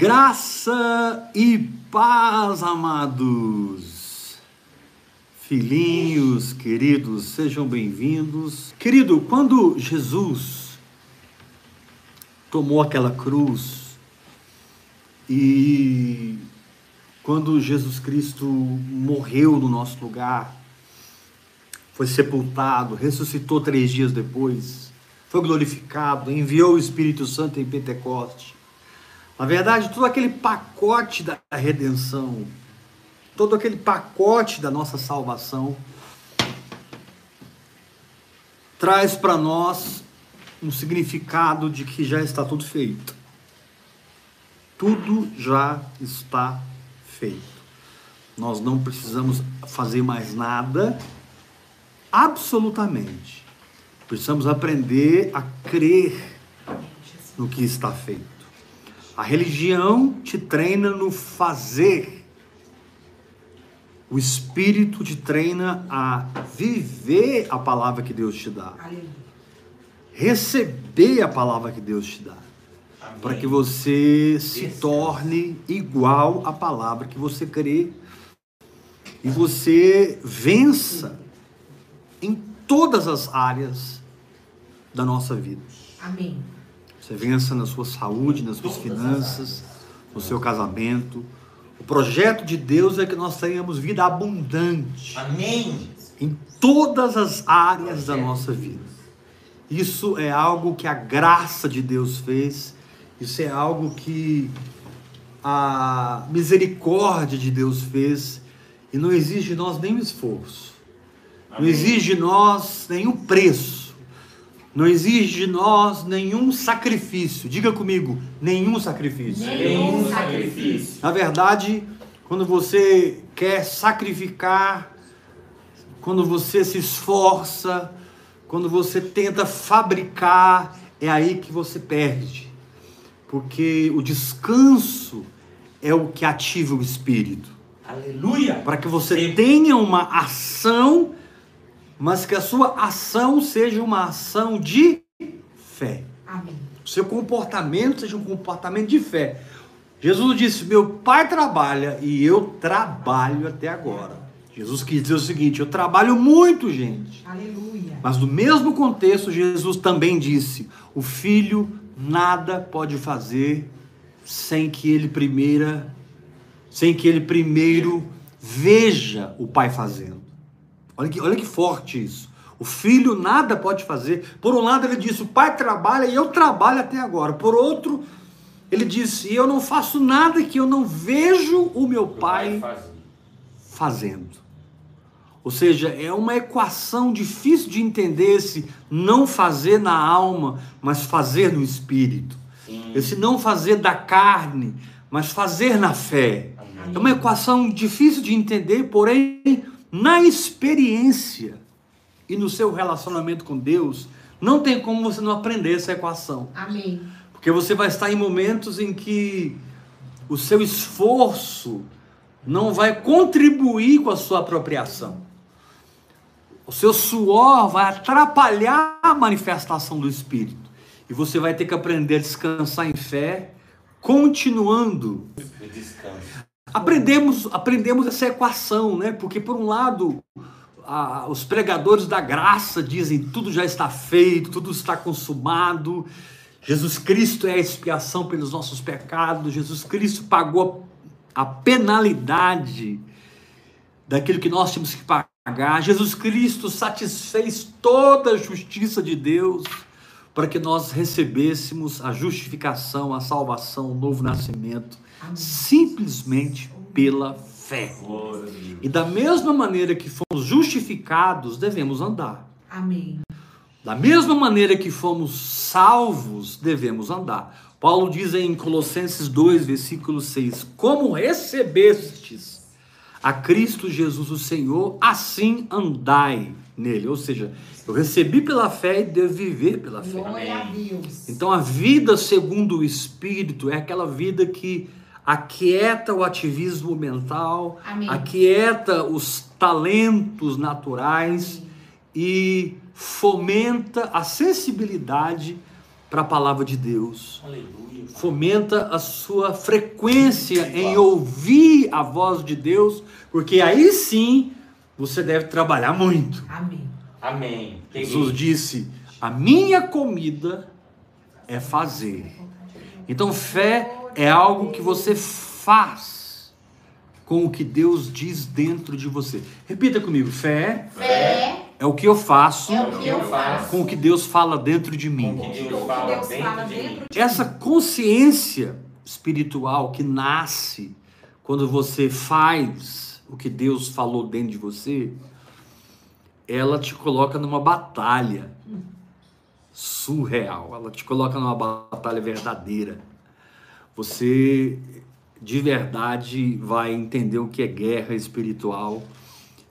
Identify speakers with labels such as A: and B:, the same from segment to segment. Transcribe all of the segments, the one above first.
A: Graça e paz, amados. Filhinhos, queridos, sejam bem-vindos. Querido, quando Jesus tomou aquela cruz e quando Jesus Cristo morreu no nosso lugar, foi sepultado, ressuscitou três dias depois, foi glorificado, enviou o Espírito Santo em Pentecoste na verdade, todo aquele pacote da redenção, todo aquele pacote da nossa salvação, traz para nós um significado de que já está tudo feito. Tudo já está feito. Nós não precisamos fazer mais nada, absolutamente. Precisamos aprender a crer no que está feito. A religião te treina no fazer. O Espírito te treina a viver a palavra que Deus te dá. Receber a palavra que Deus te dá. Para que você se torne igual à palavra que você crê. E você vença em todas as áreas da nossa vida.
B: Amém.
A: Você vença na sua saúde, nas suas finanças, no seu casamento. O projeto de Deus é que nós tenhamos vida abundante.
C: Amém.
A: Em todas as áreas da nossa vida. Isso é algo que a graça de Deus fez. Isso é algo que a misericórdia de Deus fez. E não exige de nós nenhum esforço. Amém. Não exige de nós nenhum preço não exige de nós nenhum sacrifício. Diga comigo, nenhum sacrifício.
C: Nenhum sacrifício.
A: Na verdade, quando você quer sacrificar, quando você se esforça, quando você tenta fabricar, é aí que você perde. Porque o descanso é o que ativa o espírito.
C: Aleluia!
A: Para que você tenha uma ação mas que a sua ação seja uma ação de fé.
B: Amém.
A: O seu comportamento seja um comportamento de fé. Jesus disse: Meu pai trabalha e eu trabalho até agora. Jesus quis dizer o seguinte: Eu trabalho muito, gente.
B: Aleluia.
A: Mas no mesmo contexto, Jesus também disse: O filho nada pode fazer sem que ele primeira, sem que ele primeiro veja o pai fazendo. Olha que, olha que forte isso. O filho nada pode fazer. Por um lado, ele disse: o pai trabalha e eu trabalho até agora. Por outro, ele disse: eu não faço nada que eu não vejo o meu pai fazendo. Ou seja, é uma equação difícil de entender esse não fazer na alma, mas fazer no espírito. Sim. Esse não fazer da carne, mas fazer na fé. Amém. É uma equação difícil de entender, porém na experiência e no seu relacionamento com Deus, não tem como você não aprender essa equação.
B: Amém.
A: Porque você vai estar em momentos em que o seu esforço não vai contribuir com a sua apropriação. O seu suor vai atrapalhar a manifestação do Espírito. E você vai ter que aprender a descansar em fé, continuando.
C: Descanso.
A: Aprendemos, aprendemos essa equação, né? Porque por um lado, a, os pregadores da graça dizem tudo já está feito, tudo está consumado. Jesus Cristo é a expiação pelos nossos pecados. Jesus Cristo pagou a penalidade daquilo que nós tínhamos que pagar. Jesus Cristo satisfez toda a justiça de Deus para que nós recebêssemos a justificação, a salvação, o novo nascimento simplesmente pela fé. E da mesma maneira que fomos justificados, devemos andar.
B: Amém.
A: Da mesma maneira que fomos salvos, devemos andar. Paulo diz em Colossenses 2, versículo 6: Como recebestes a Cristo Jesus o Senhor, assim andai nele. Ou seja, eu recebi pela fé e devo viver pela fé.
B: Glória a Deus.
A: Então a vida segundo o Espírito é aquela vida que aquieta o ativismo mental,
B: Amém.
A: aquieta os talentos naturais Amém. e fomenta a sensibilidade para a palavra de Deus.
C: Aleluia.
A: Fomenta a sua frequência em ouvir a voz de Deus, porque aí sim você deve trabalhar muito.
B: Amém.
C: Amém.
A: Jesus disse: A minha comida é fazer. Então, fé é algo que você faz com o que Deus diz dentro de você. Repita comigo: fé
D: Fé
A: é o que eu faço
D: é o que eu faço.
A: com o que Deus fala dentro de mim. Essa consciência espiritual que nasce quando você faz o que Deus falou dentro de você, ela te coloca numa batalha surreal. Ela te coloca numa batalha verdadeira. Você de verdade vai entender o que é guerra espiritual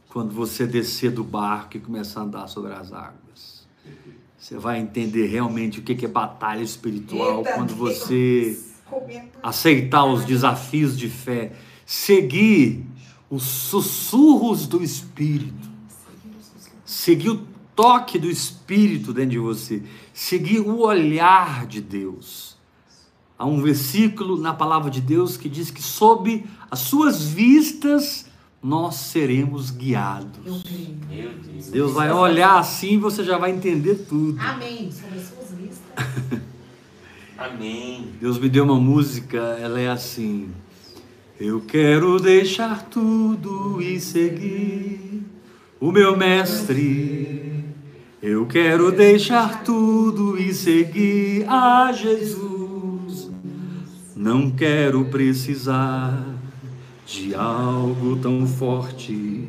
A: quando você descer do barco e começar a andar sobre as águas. Você vai entender realmente o que é batalha espiritual
B: Eita
A: quando
B: Deus.
A: você
B: Comenta.
A: aceitar os desafios de fé, seguir os sussurros do Espírito, seguir o toque do Espírito dentro de você, seguir o olhar de Deus. Há um versículo na palavra de Deus que diz que sob as suas vistas nós seremos guiados.
B: Eu creio.
C: Meu Deus.
A: Deus vai olhar assim e você já vai entender tudo.
B: Amém. Sobre as suas vistas.
C: Amém.
A: Deus me deu uma música, ela é assim. Eu quero deixar tudo e seguir o meu mestre. Eu quero deixar tudo e seguir a Jesus. Não quero precisar de algo tão forte,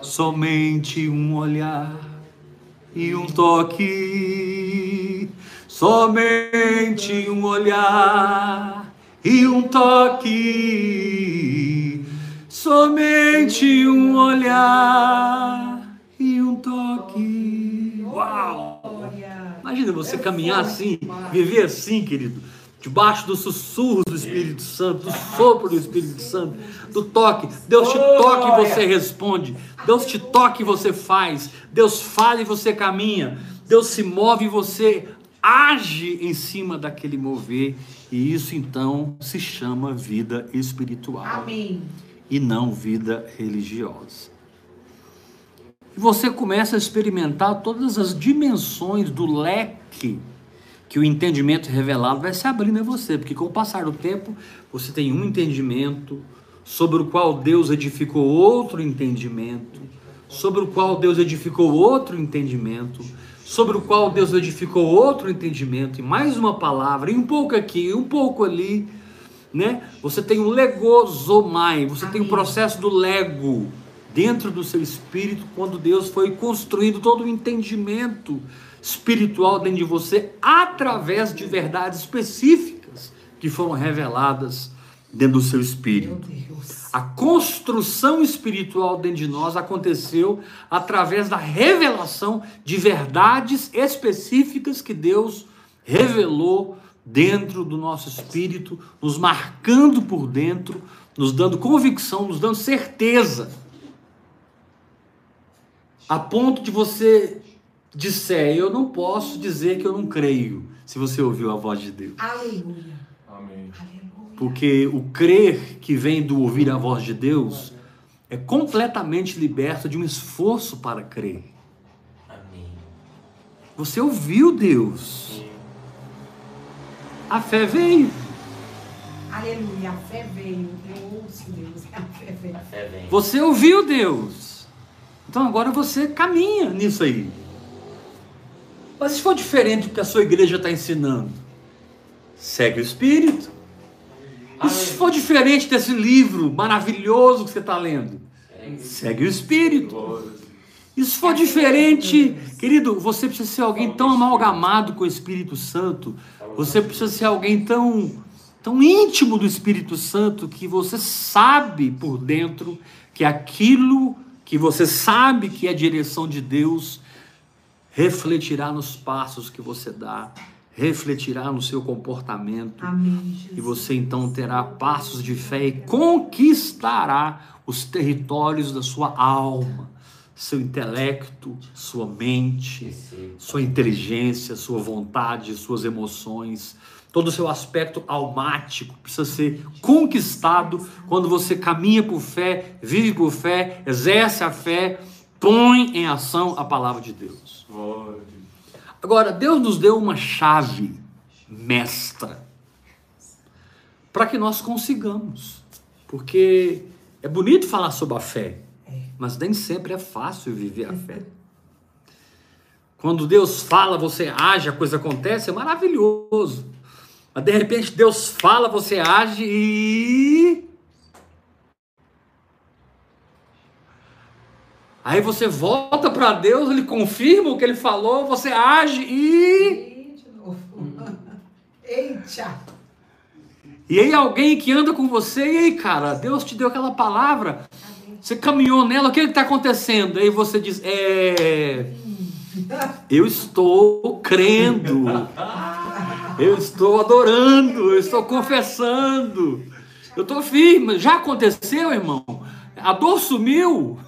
A: somente um olhar e um toque, somente um olhar e um toque, somente um olhar e um toque. Uau! Imagina você caminhar assim, viver assim, querido, debaixo dos sussurros do Espírito Santo, do sopro do Espírito Santo, do toque. Deus te toca e você responde. Deus te toca e você faz. Deus fala e você caminha. Deus se move e você age em cima daquele mover. E isso então se chama vida espiritual
B: Amém.
A: e não vida religiosa. E você começa a experimentar todas as dimensões do leque que o entendimento revelado vai se abrindo a você, porque com o passar do tempo você tem um entendimento sobre o qual Deus edificou outro entendimento, sobre o qual Deus edificou outro entendimento, sobre o qual Deus edificou outro entendimento, e mais uma palavra, e um pouco aqui, e um pouco ali, né? Você tem o legosomai, você tem o processo do lego dentro do seu espírito, quando Deus foi construindo todo o entendimento espiritual dentro de você através de verdades específicas que foram reveladas dentro do seu espírito. A construção espiritual dentro de nós aconteceu através da revelação de verdades específicas que Deus revelou dentro do nosso espírito, nos marcando por dentro, nos dando convicção, nos dando certeza. A ponto de você disser, eu não posso dizer que eu não creio, se você ouviu a voz de Deus.
B: Aleluia.
C: Amém.
A: Porque o crer que vem do ouvir a voz de Deus é completamente liberto de um esforço para crer.
C: Amém.
A: Você ouviu Deus. A fé veio.
B: Aleluia. A fé veio. Eu ouço Deus. A fé veio.
C: A fé vem.
A: Você ouviu Deus. Então agora você caminha nisso aí. Mas se for diferente do que a sua igreja está ensinando, segue o Espírito. E se for diferente desse livro maravilhoso que você está lendo, segue o Espírito. E se for diferente, querido, você precisa ser alguém tão amalgamado com o Espírito Santo, você precisa ser alguém tão, tão íntimo do Espírito Santo que você sabe por dentro que aquilo que você sabe que é direção de Deus refletirá nos passos que você dá, refletirá no seu comportamento.
B: Amém.
A: E você então terá passos de fé e conquistará os territórios da sua alma, seu intelecto, sua mente, sua inteligência, sua vontade, suas emoções, todo o seu aspecto almático precisa ser conquistado quando você caminha por fé, vive por fé, exerce a fé, põe em ação a palavra de Deus. Agora, Deus nos deu uma chave mestra para que nós consigamos, porque é bonito falar sobre a fé, mas nem sempre é fácil viver a fé. Quando Deus fala, você age, a coisa acontece, é maravilhoso. Mas de repente Deus fala, você age e. Aí você volta para Deus, ele confirma o que ele falou, você age e.
B: E. Eita!
A: E aí alguém que anda com você, e aí, cara, Deus te deu aquela palavra, você caminhou nela, o que está acontecendo? Aí você diz, é. Eu estou crendo, eu estou adorando, eu estou confessando, eu estou firme. Já aconteceu, irmão? A dor sumiu.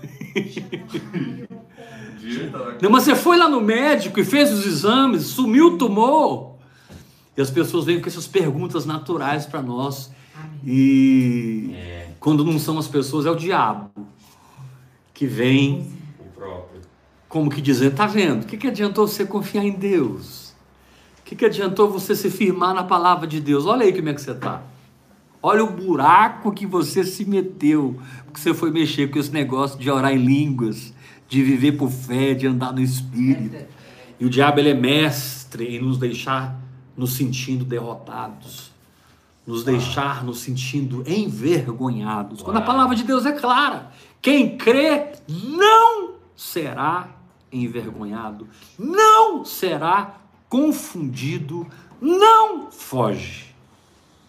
A: Não, mas você foi lá no médico e fez os exames, sumiu o tumor. E as pessoas vêm com essas perguntas naturais para nós. E
C: É,
A: quando não são as pessoas, é o diabo que vem,
C: o próprio.
A: como que dizendo: tá vendo? O que, que adiantou você confiar em Deus? O que, que adiantou você se firmar na palavra de Deus? Olha aí como é que você está. Olha o buraco que você se meteu, porque você foi mexer com esse negócio de orar em línguas, de viver por fé, de andar no Espírito. E o diabo ele é mestre em nos deixar nos sentindo derrotados, nos deixar nos sentindo envergonhados. Quando a palavra de Deus é clara, quem crê não será envergonhado, não será confundido, não foge.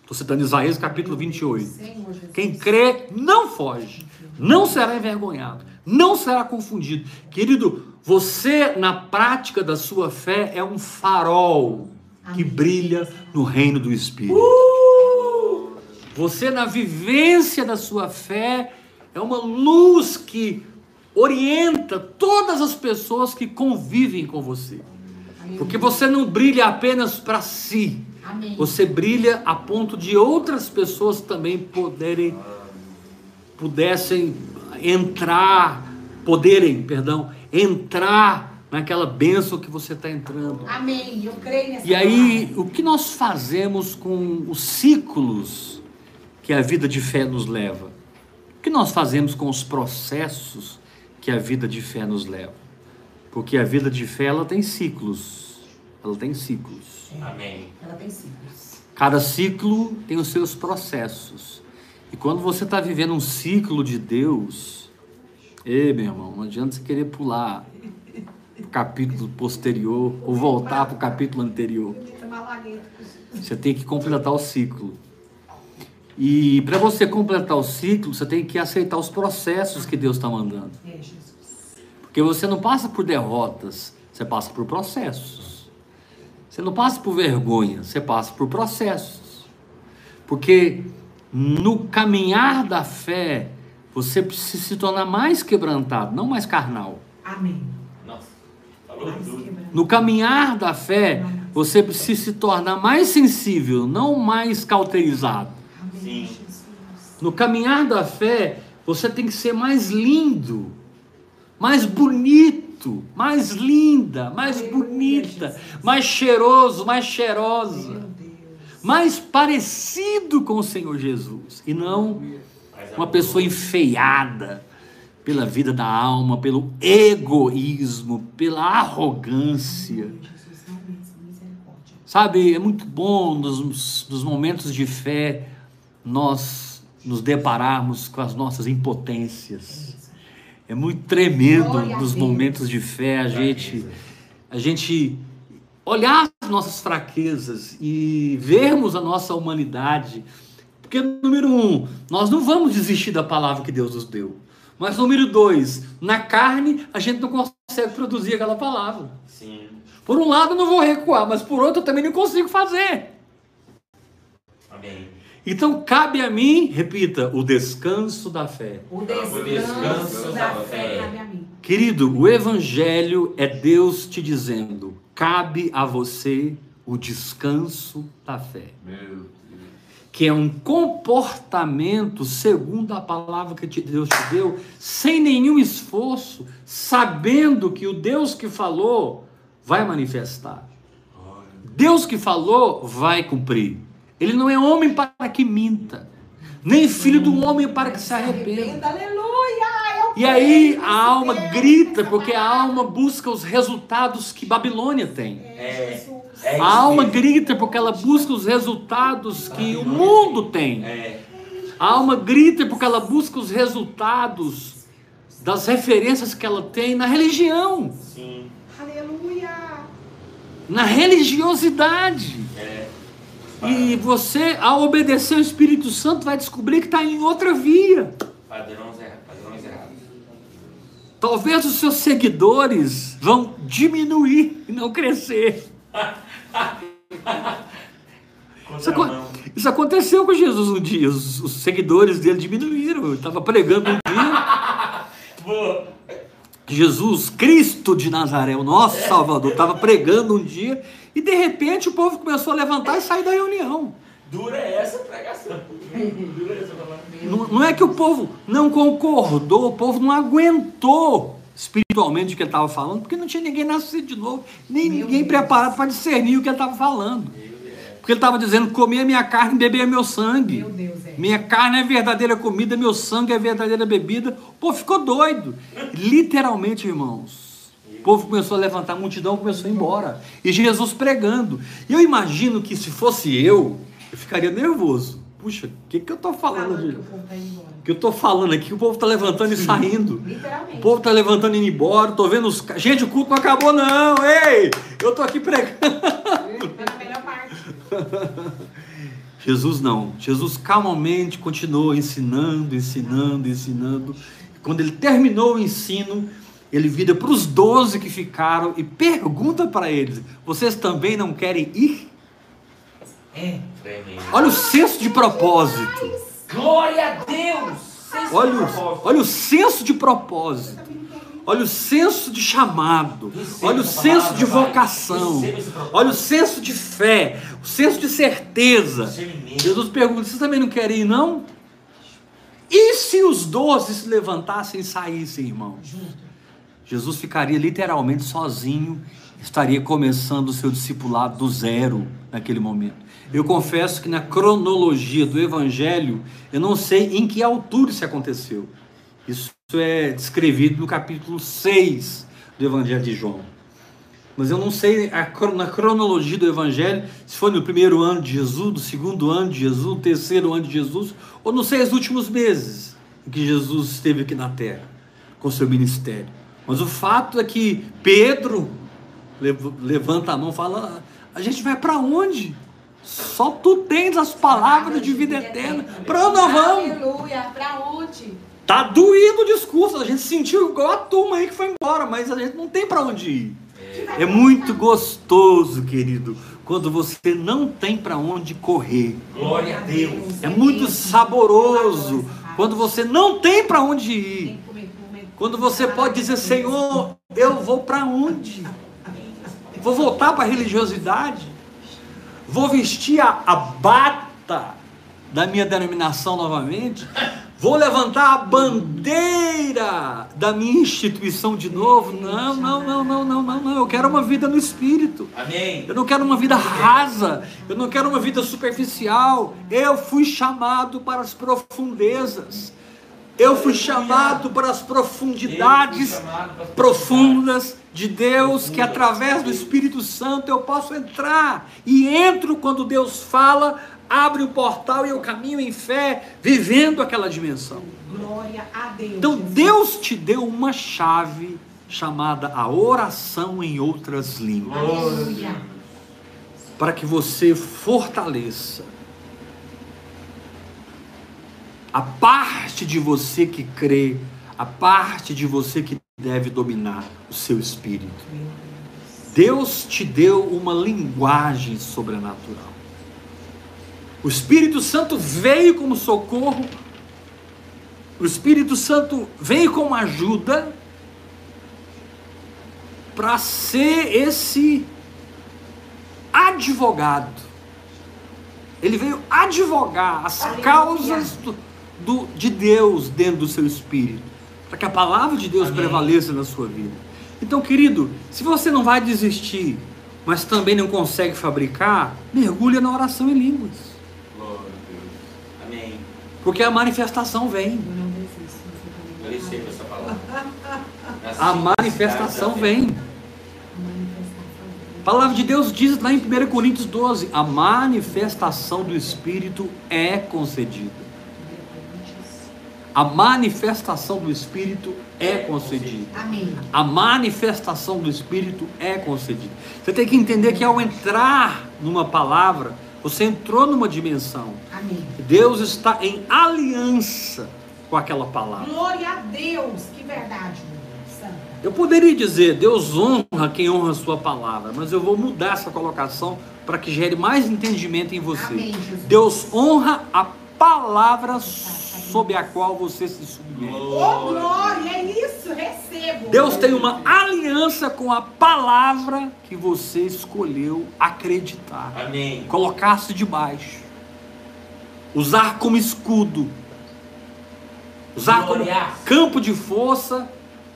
A: Estou citando Isaías capítulo 28.
B: Senhor Jesus.
A: Quem crê não foge, não será envergonhado, não será confundido. Querido, você na prática da sua fé é um farol que brilha no reino do Espírito. Você na vivência da sua fé é uma luz que orienta todas as pessoas que convivem com você. Porque você não brilha apenas para si,
B: Amém.
A: você brilha a ponto de outras pessoas também poderem pudessem entrar, poderem, perdão, entrar naquela bênção que você está entrando.
B: Amém. Eu creio nessa
A: E aí, o que nós fazemos com os ciclos que a vida de fé nos leva? O que nós fazemos com os processos que a vida de fé nos leva? Porque a vida de fé ela tem ciclos. Ela tem ciclos.
C: Amém.
B: Ela tem ciclos.
A: Cada ciclo tem os seus processos. E quando você está vivendo um ciclo de Deus, ei, meu irmão, não adianta você querer pular o capítulo posterior ou voltar para o capítulo anterior. Você tem que completar o ciclo. E para você completar o ciclo, você tem que aceitar os processos que Deus está mandando.
B: É, Jesus.
A: Porque você não passa por derrotas, você passa por processos. Você não passa por vergonha, você passa por processos. Porque no caminhar da fé, você precisa se tornar mais quebrantado, não mais carnal.
B: Amém.
C: Nossa, falou
B: Mais
C: tudo.
A: No caminhar da fé, você precisa se tornar mais sensível, não mais cauterizado.
B: Amém.
C: Sim.
A: No caminhar da fé, você tem que ser mais lindo, mais bonito, mais linda, mais
B: Aleluia,
A: bonita,
B: Jesus.
A: mais cheiroso, mais cheirosa, mais parecido com o Senhor Jesus e não
C: Mas
A: uma pessoa enfeiada pela vida da alma, pelo egoísmo, pela arrogância. Sabe, é muito bom nos, nos momentos de fé nós nos depararmos com as nossas impotências. É muito tremendo
B: Glória
A: nos momentos de fé a gente, a gente olhar as nossas fraquezas e vermos a nossa humanidade. Porque, número um, nós não vamos desistir da palavra que Deus nos deu. Mas, número dois, na carne a gente não consegue produzir aquela palavra.
C: Sim.
A: Por um lado, eu não vou recuar, mas por outro, eu também não consigo fazer.
C: Amém.
A: Então cabe a mim, repita, o descanso da fé.
B: O descanso,
C: descanso
B: da
C: da
B: fé
C: fé.
B: cabe a mim.
A: Querido, o evangelho é Deus te dizendo: cabe a você o descanso da fé. Que é um comportamento segundo a palavra que Deus te deu, sem nenhum esforço, sabendo que o Deus que falou vai manifestar. Deus que falou vai cumprir. Ele não é homem para que minta, nem filho do homem para que se arrependa.
B: Aleluia! Eu
A: E aí a alma
B: Deus,
A: grita porque a alma busca os resultados que Babilônia tem.
B: É.
C: É
A: A alma grita porque ela busca os resultados que o mundo tem.
C: É.
A: A alma grita porque ela busca os resultados das referências que ela tem na religião,
C: Sim.
B: Aleluia!
A: na religiosidade.
C: É.
A: E você, ao obedecer ao Espírito Santo, vai descobrir que está em outra via.
C: Padrões errados. Padrões errados.
A: Talvez os seus seguidores vão diminuir e não crescer. Isso, isso aconteceu com Jesus um dia. Os, os seguidores dele diminuíram. Ele estava pregando um dia. Jesus Cristo de Nazaré, o nosso Salvador, estava pregando um dia e de repente o povo começou a levantar e sair da reunião.
C: Dura é essa pregação. Dura essa palavra.
A: Não, não é que o povo não concordou, o povo não aguentou espiritualmente o que ele estava falando, porque não tinha ninguém nascido de novo, nem
B: Meu
A: ninguém
B: Deus.
A: preparado para discernir o que ele estava falando. Porque ele estava dizendo: comer minha carne e beber meu sangue.
B: Meu Deus, é.
A: Minha carne é verdadeira comida, meu sangue é verdadeira bebida. O povo ficou doido. Literalmente, irmãos. O povo começou a levantar, a multidão começou a ir embora. E Jesus pregando. E eu imagino que se fosse eu, eu ficaria nervoso. Puxa, o que, que eu estou falando
B: Falando
A: de.
B: o tá.
A: O que eu estou falando aqui, o povo está levantando e saindo. O
B: Literalmente.
A: povo está levantando e indo embora. Tô vendo os. Gente, o culto não acabou, não. Ei! Eu tô aqui pregando.
B: Tá na melhor parte.
A: Jesus não. Jesus calmamente continuou ensinando, ensinando, ensinando. Quando ele terminou o ensino, ele vira para os doze que ficaram e pergunta para eles: Vocês também não querem ir?
B: É.
A: Olha o senso de propósito.
C: Glória a Deus!
A: Olha o, olha o senso de propósito. Olha o senso de chamado. Olha o senso de vocação. Olha o senso de fé. O senso de certeza. Jesus pergunta: Vocês também não querem ir, não? E se os doze se levantassem e saíssem, irmão? Jesus ficaria literalmente sozinho, estaria começando o seu discipulado do zero naquele momento. Eu confesso que na cronologia do Evangelho, eu não sei em que altura isso aconteceu. Isso é descrevido no capítulo 6 do Evangelho de João. Mas eu não sei a na cronologia do Evangelho se foi no primeiro ano de Jesus, do segundo ano de Jesus, do terceiro ano de Jesus, ou não sei os últimos meses em que Jesus esteve aqui na terra com seu ministério. Mas o fato é que Pedro lev- levanta a mão e fala: A gente vai para onde? Só tu tens as palavras de vida eterna. Para onde nós vamos?
B: Aleluia. Pra onde?
A: Tá doído o discurso, a gente sentiu igual a turma aí que foi embora, mas a gente não tem para onde ir. É muito gostoso, querido, quando você não tem para onde correr.
C: Glória a Deus.
A: É muito saboroso quando você não tem para onde ir. Quando você pode dizer, Senhor, eu vou para onde? Vou voltar para a religiosidade? Vou vestir a, a bata da minha denominação novamente? Vou levantar a bandeira da minha instituição de novo? Não, não, não, não, não, não, não. Eu quero uma vida no Espírito.
C: Amém.
A: Eu não quero uma vida rasa, eu não quero uma vida superficial. Eu fui chamado para as profundezas. Eu fui chamado para as profundidades profundas de Deus, que através do Espírito Santo eu posso entrar. E entro quando Deus fala, abre o portal e eu caminho em fé, vivendo aquela dimensão.
B: Glória a Deus.
A: Então. Deus te deu uma chave chamada a oração em outras línguas
B: Aleluia.
A: para que você fortaleça a parte de você que crê, a parte de você que deve dominar o seu espírito. Deus te deu uma linguagem sobrenatural. O Espírito Santo veio como socorro, o Espírito Santo veio como ajuda para ser esse advogado. Ele veio advogar as
B: Aleluia.
A: causas do, do- de Deus dentro do seu espírito, para que a palavra de Deus
C: Amém.
A: prevaleça na sua vida. Então, querido, se você não vai desistir, mas também não consegue fabricar, mergulha na oração em línguas,
C: Glória a Deus. Amém.
A: Porque a manifestação vem.
B: Eu
C: recebo essa palavra.
A: A manifestação vem.
B: A manifestação vem.
A: A palavra de Deus diz lá em 1 Coríntios 12: a manifestação do Espírito é concedida. A manifestação do Espírito é concedida.
B: Amém.
A: A manifestação do Espírito é concedida. Você tem que entender que ao entrar numa palavra, você entrou numa dimensão.
B: Amém.
A: Deus está em aliança com aquela palavra.
B: Glória a Deus. Que verdade, Santa.
A: Eu poderia dizer, Deus honra quem honra a sua palavra, mas eu vou mudar essa colocação para que gere mais entendimento em você.
B: Amém.
A: Deus honra a palavra sob a qual você se submete.
B: Oh, glória, é isso. Recebo.
A: Deus tem uma aliança com a palavra que você escolheu acreditar,
C: Amém.
A: colocar-se debaixo, usar como escudo, usar como
C: Glória.
A: campo de força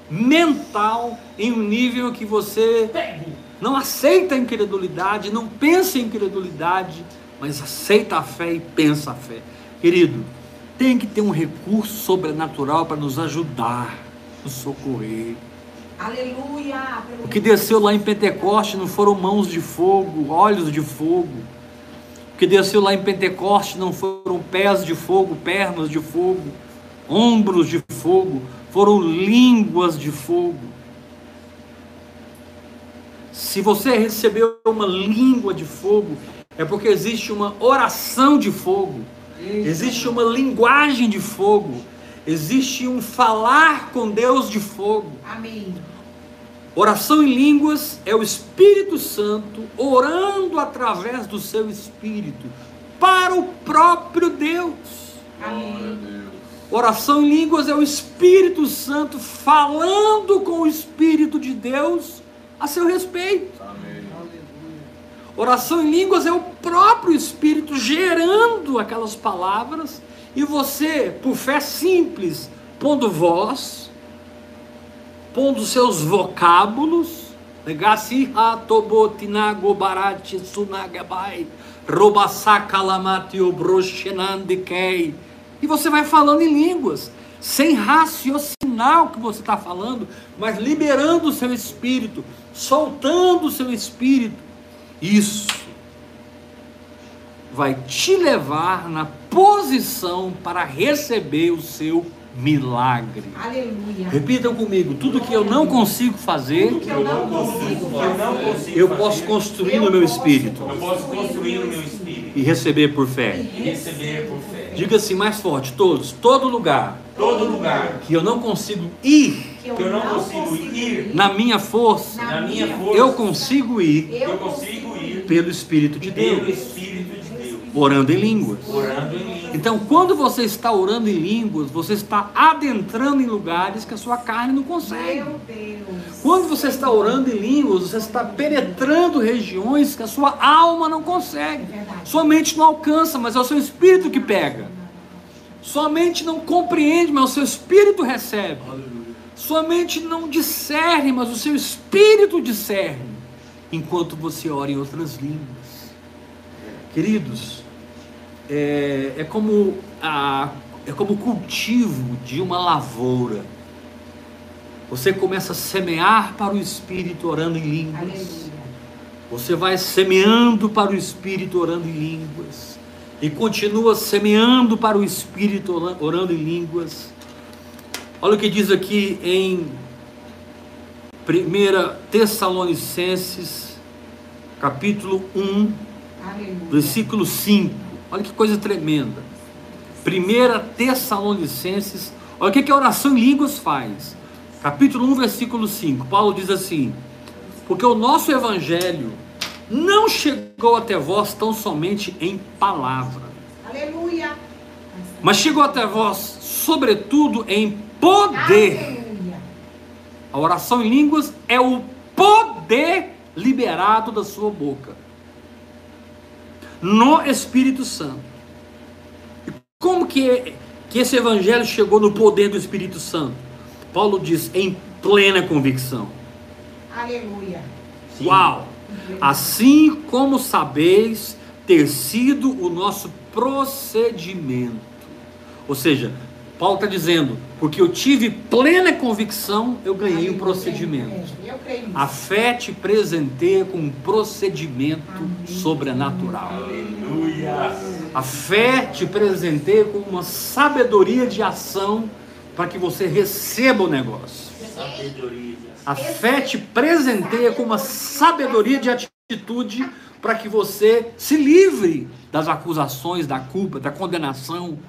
A: mental em um nível que você não aceita a incredulidade, não pensa em incredulidade, mas aceita a fé e pensa a fé. Querido, tem que ter um recurso sobrenatural para nos ajudar, nos socorrer.
B: Aleluia.
A: O que desceu lá em Pentecoste não foram mãos de fogo, olhos de fogo. O que desceu lá em Pentecoste não foram pés de fogo, pernas de fogo, ombros de fogo, foram línguas de fogo. Se você recebeu uma língua de fogo, é porque existe uma oração de fogo, existe uma linguagem de fogo, existe um falar com Deus de fogo.
B: Amém.
A: Oração em línguas é o Espírito Santo orando através do seu Espírito para o próprio Deus.
B: Amém.
A: Oração em línguas é o Espírito Santo falando com o Espírito de Deus a seu respeito. Oração em línguas é o próprio Espírito gerando aquelas palavras e você, por fé simples, pondo voz, pondo seus vocábulos, e você vai falando em línguas, sem raciocinar o que você está falando, mas liberando o seu espírito, soltando o seu espírito. Isso vai te levar na posição para receber o seu milagre.
B: Aleluia.
A: Repitam comigo: tudo que eu não consigo fazer,
B: Tudo que eu não consigo
C: Eu não
B: fazer.
C: consigo
A: eu posso construir
B: Eu
A: no meu espírito
C: Eu posso construir no meu espírito
A: e receber por fé.
C: e receber por fé.
A: Diga assim mais forte: todos, todo lugar
C: Todo lugar
A: que eu não consigo ir
B: Que eu,
C: não consigo ir
A: na minha força,
C: na minha força,
A: eu consigo ir
C: eu consigo ir
A: pelo Espírito de
C: pelo
A: Deus,
C: Espírito de Deus,
A: orando em línguas.
C: orando em línguas.
A: Então, quando você está orando em línguas, você está adentrando em lugares que a sua carne não consegue.
B: Meu Deus.
A: Quando você está orando em línguas, você está penetrando regiões que a sua alma não consegue.
B: É.
A: Sua mente não alcança, mas é o seu espírito que pega. Sua mente não compreende, mas o seu espírito recebe. Sua mente não discerne, mas o seu espírito discerne. Enquanto você ora em outras línguas. Queridos, é, é como a, é como o cultivo de uma lavoura. Você começa a semear para o Espírito orando em línguas.
B: Aleluia.
A: Você vai semeando para o Espírito orando em línguas. E continua semeando para o Espírito ora- orando em línguas. Olha o que diz aqui em 1 Tessalonicenses, capítulo 1,
B: Aleluia.
A: versículo 5. Olha que coisa tremenda. 1 Tessalonicenses, olha o que, que a oração em línguas faz. Capítulo 1, versículo 5. Paulo diz assim: Porque o nosso evangelho não chegou até vós tão somente em palavra, Mas chegou até vós, sobretudo, em poder.
B: Aleluia.
A: A oração em línguas é o poder liberado da sua boca. No Espírito Santo. E como que, que esse evangelho chegou no poder do Espírito Santo? Paulo diz, em plena convicção.
B: Aleluia.
A: Uau! Assim como sabeis ter sido o nosso procedimento. Ou seja, Paulo está dizendo, porque eu tive plena convicção, eu ganhei um procedimento.
B: É, creio nisso.
A: A fé te presenteia com um procedimento
B: Amém.
A: sobrenatural.
C: Aleluia.
A: A fé te presenteia com uma sabedoria de ação para que você receba o negócio. A fé te presenteia com uma sabedoria de atitude para que você se livre das acusações, da culpa, da condenação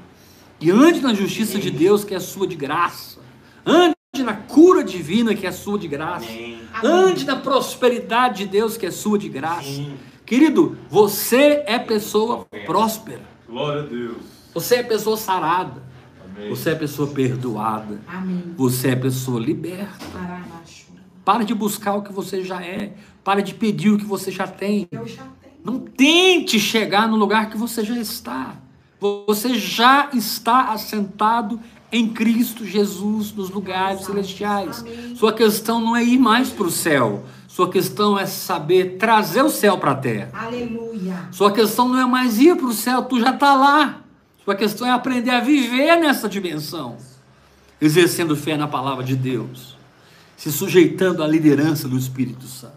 A: e ande na justiça de Deus que é sua de graça. Ande na cura divina que é sua de graça.
C: Amém.
A: Ande na prosperidade de Deus que é sua de graça. Querido, você é pessoa próspera.
C: Glória a Deus.
A: Você é pessoa sarada.
C: Amém.
A: Você é pessoa perdoada.
B: Amém.
A: Você é pessoa liberta. Para de buscar o que você já é. Para de pedir o que você já tem.
B: Eu já tenho.
A: Não tente chegar no lugar que você já está. Você já está assentado em Cristo Jesus nos lugares celestiais.
B: Amém.
A: Sua questão não é ir mais para o céu. Sua questão é saber trazer o céu para a terra.
B: Aleluia.
A: Sua questão não é mais ir para o céu, tu já está lá. Sua questão é aprender a viver nessa dimensão, exercendo fé na palavra de Deus, se sujeitando à liderança do Espírito Santo.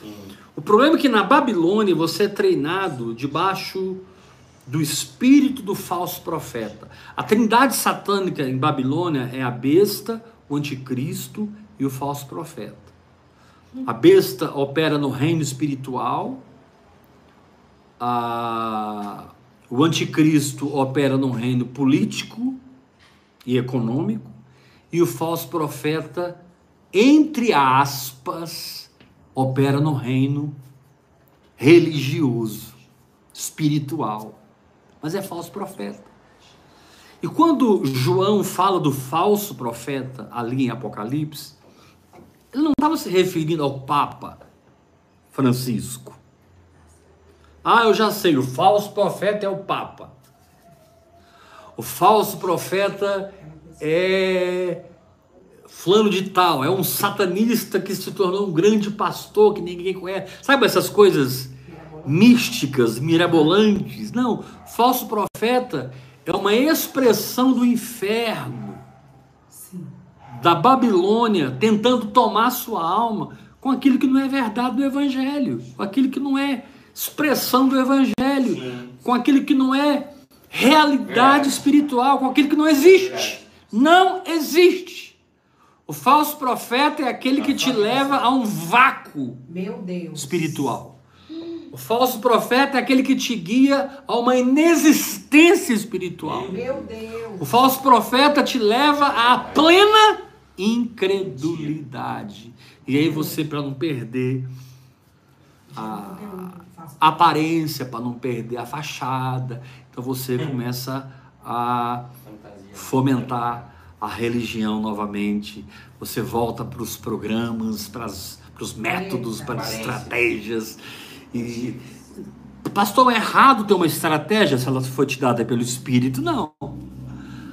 C: Sim.
A: O problema é que na Babilônia você é treinado debaixo do espírito do falso profeta. A trindade satânica em Babilônia é a besta, o anticristo e o falso profeta. A besta opera no reino espiritual, a- o anticristo opera no reino político e econômico, e o falso profeta, entre aspas, opera no reino religioso, espiritual, mas é falso profeta. E quando João fala do falso profeta ali em Apocalipse, ele não estava se referindo ao Papa Francisco. Ah, eu já sei, o falso profeta é o Papa. O falso profeta é fulano de tal, é um satanista que se tornou um grande pastor que ninguém conhece. Sabe essas coisas místicas, mirabolantes? Não, falso profeta é uma expressão do inferno,
B: Sim.
A: da Babilônia, tentando tomar sua alma com aquilo que não é verdade do evangelho, com aquilo que não é expressão do evangelho,
C: Sim.
A: com aquilo que não é realidade espiritual, com aquilo que não existe. Não existe. O falso profeta é aquele que te leva a um vácuo espiritual. O falso profeta é aquele que te guia a uma inexistência espiritual.
B: Meu Deus.
A: O falso profeta te leva à plena incredulidade. E aí você, para não perder a aparência, para não perder a fachada, então você começa a fomentar a religião novamente. Você volta para os programas, para os métodos, para as estratégias. E pastor, é errado ter uma estratégia se ela foi te dada pelo Espírito? Não.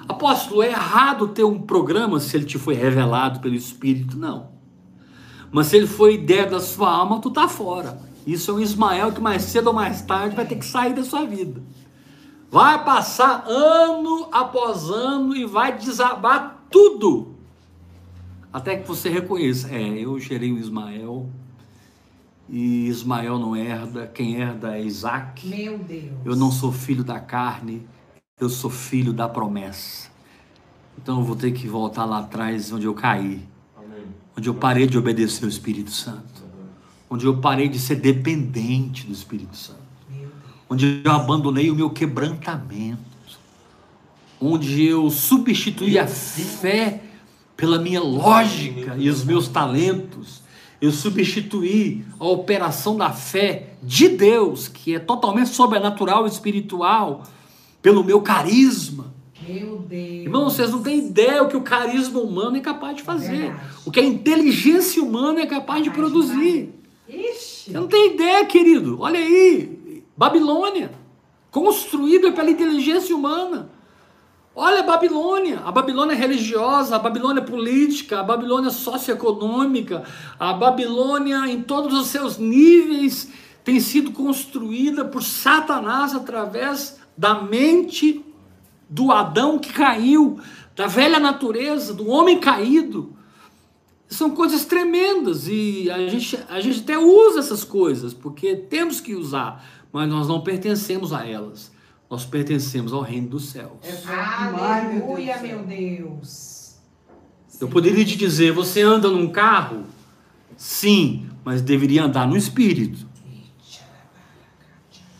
A: Apóstolo, é errado ter um programa se ele te foi revelado pelo Espírito? Não. Mas se ele foi ideia da sua alma, tu tá fora. Isso é um Ismael que mais cedo ou mais tarde vai ter que sair da sua vida. Vai passar ano após ano e vai desabar tudo. Até que você reconheça, é, eu gerei o Ismael e Ismael não herda, quem herda é Isaac.
B: Meu Deus.
A: Eu não sou filho da carne, eu sou filho da promessa. Então eu vou ter que voltar lá atrás onde eu caí,
C: Amém.
A: onde eu parei de obedecer o Espírito Santo, onde eu parei de ser dependente do Espírito Santo
B: Meu Deus.
A: onde eu abandonei o meu quebrantamento, onde eu substituí a fé pela minha lógica e os meus talentos. Eu substituí a operação da fé de Deus, que é totalmente sobrenatural e espiritual, pelo meu carisma.
B: Deus.
A: Irmão, vocês não têm ideia o que o carisma humano é capaz de fazer.
B: verdade.
A: o que a inteligência humana é capaz de
B: de
A: produzir.
B: Ixi.
A: Você não tem ideia, querido. Olha aí. Babilônia. Construída pela inteligência humana. Olha a Babilônia. A Babilônia religiosa, a Babilônia política, a Babilônia socioeconômica, a Babilônia em todos os seus níveis tem sido construída por Satanás através da mente do Adão que caiu, da velha natureza, do homem caído. São coisas tremendas e a gente, a gente até usa essas coisas, porque temos que usar, mas nós não pertencemos a elas. Nós pertencemos ao reino dos céus.
D: É.
B: Aleluia, meu Deus.
A: Eu poderia te dizer, você anda num carro? Sim, mas deveria andar no espírito.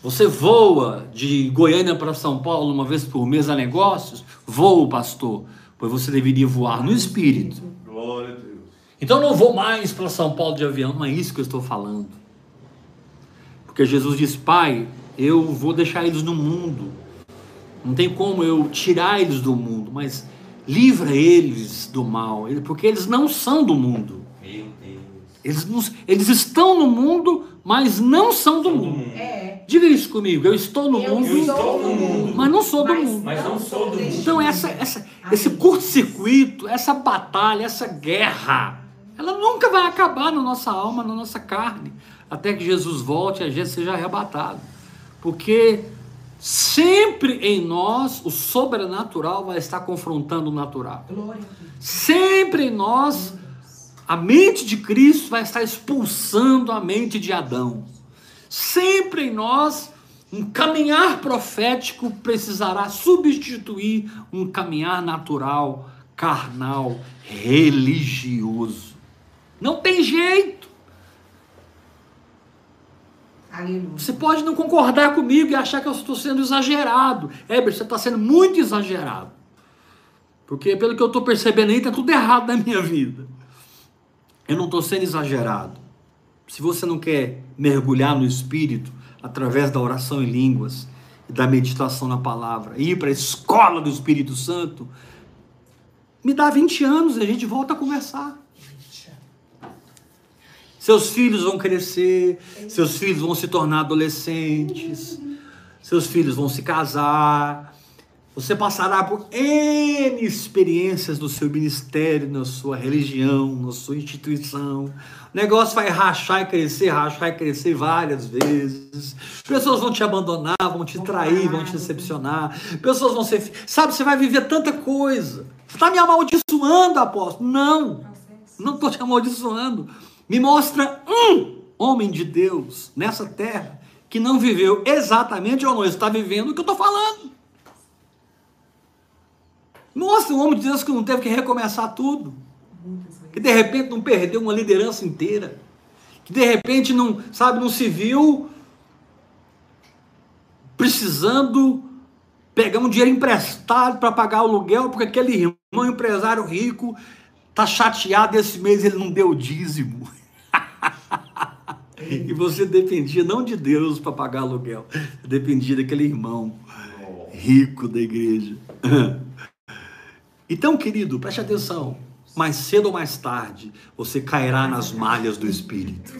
A: Você voa de Goiânia para São Paulo uma vez por mês a negócios? Voa, pastor, pois você deveria voar no espírito.
C: Glória a Deus.
A: Então eu não vou mais para São Paulo de avião, não é isso que eu estou falando. Porque Jesus diz: Pai, eu vou deixar eles no mundo. Não tem como eu tirar eles do mundo, mas livra eles do mal, porque eles não são do mundo.
C: Meu Deus.
A: Eles, não- eles estão no mundo, mas não são do mundo.
B: É.
A: Diga isso comigo: eu estou no
B: Eu
A: mundo,
C: Eu estou no mundo,
A: mas não sou do
B: mas
A: mundo.
C: mas não sou do mundo.
A: Então essa, essa, esse curto-circuito, essa batalha, essa guerra, ela nunca vai acabar na nossa alma, na nossa carne, até que Jesus volte e a gente seja arrebatado. Porque sempre em nós o sobrenatural vai estar confrontando o natural. Sempre em nós a mente de Cristo vai estar expulsando a mente de Adão. Sempre em nós um caminhar profético precisará substituir um caminhar natural, carnal, religioso. Não tem jeito.
B: Aleluia.
A: Você pode não concordar comigo e achar que eu estou sendo exagerado. Heber, você está sendo muito exagerado. Porque pelo que eu estou percebendo aí, está tudo errado na minha vida. Eu não estou sendo exagerado. Se você não quer mergulhar no Espírito através da oração em línguas e da meditação na palavra, ir para a escola do Espírito Santo, me dá 20 anos e a gente volta a conversar. Seus filhos vão crescer, seus filhos vão se tornar adolescentes, seus filhos vão se casar. Você passará por N experiências no seu ministério, na sua religião, na sua instituição. O negócio vai rachar e crescer, rachar e crescer várias vezes. Pessoas vão te abandonar, vão te trair, vão te decepcionar. Pessoas vão ser. Sabe, você vai viver tanta coisa. Você está me amaldiçoando, apóstolo? Não. Não estou te amaldiçoando. Me mostra um homem de Deus nessa terra que não viveu exatamente ou não está vivendo o que eu estou falando. Mostra um homem de Deus que não teve que recomeçar tudo. Que de repente não perdeu uma liderança inteira. Que de repente não, sabe, não se viu precisando pegar um dinheiro emprestado para pagar o aluguel, porque aquele irmão empresário rico tá chateado esse mês ele não deu dízimo. E você dependia não de Deus para pagar aluguel, dependia daquele irmão rico da igreja. Então, querido, preste atenção. Mais cedo ou mais tarde, você cairá nas malhas do Espírito.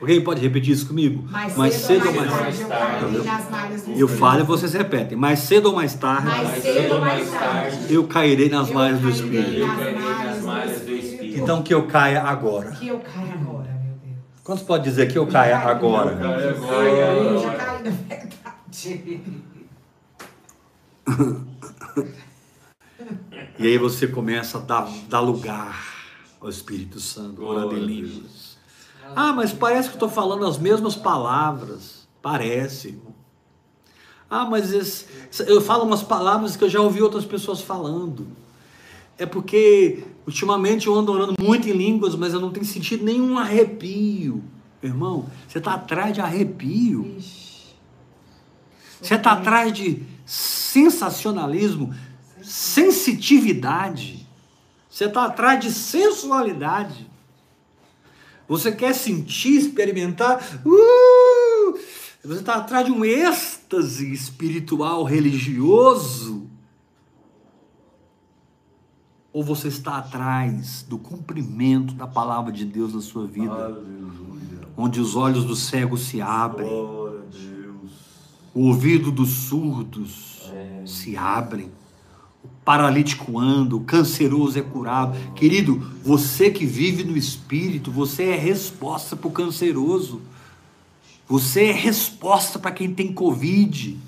A: Alguém pode repetir isso comigo?
B: Mais, cedo, ou mais tarde, eu
C: tarde.
B: do
A: Eu falo e vocês repetem. Mais cedo ou mais tarde,
B: Mais cedo ou mais tarde.
A: eu cairei nas
B: Eu
A: malhas do Espírito.
C: Eu cairei nas malhas do Espírito.
A: Então que eu caia agora.
B: Que eu caio agora, meu Deus.
A: Quantos pode dizer que eu caia agora?
C: Eu caio
B: Eu já
C: agora.
B: caí na verdade.
A: E aí você começa a dar, dar lugar ao Espírito Santo, orando em
C: Glória a
A: línguas. Ah, mas parece que eu estou falando as mesmas palavras. Parece. Ah, mas esse- eu falo umas palavras que eu já ouvi outras pessoas falando. É porque ultimamente eu ando orando muito em línguas, mas eu não tenho sentido nenhum arrepio. Irmão, você está atrás de arrepio. Você está atrás de sensacionalismo, sensitividade. Você está atrás de sensualidade. Você quer sentir, experimentar. Uh! Você está atrás de um êxtase espiritual religioso? Ou você está atrás do cumprimento da palavra de Deus na sua vida?
C: Aleluia.
A: Onde os olhos dos cegos se abrem, o ouvido dos surdos se abrem, o paralítico anda, o canceroso é curado. Querido, você que vive no espírito, você é resposta para o canceroso. Você é resposta para quem tem Covid.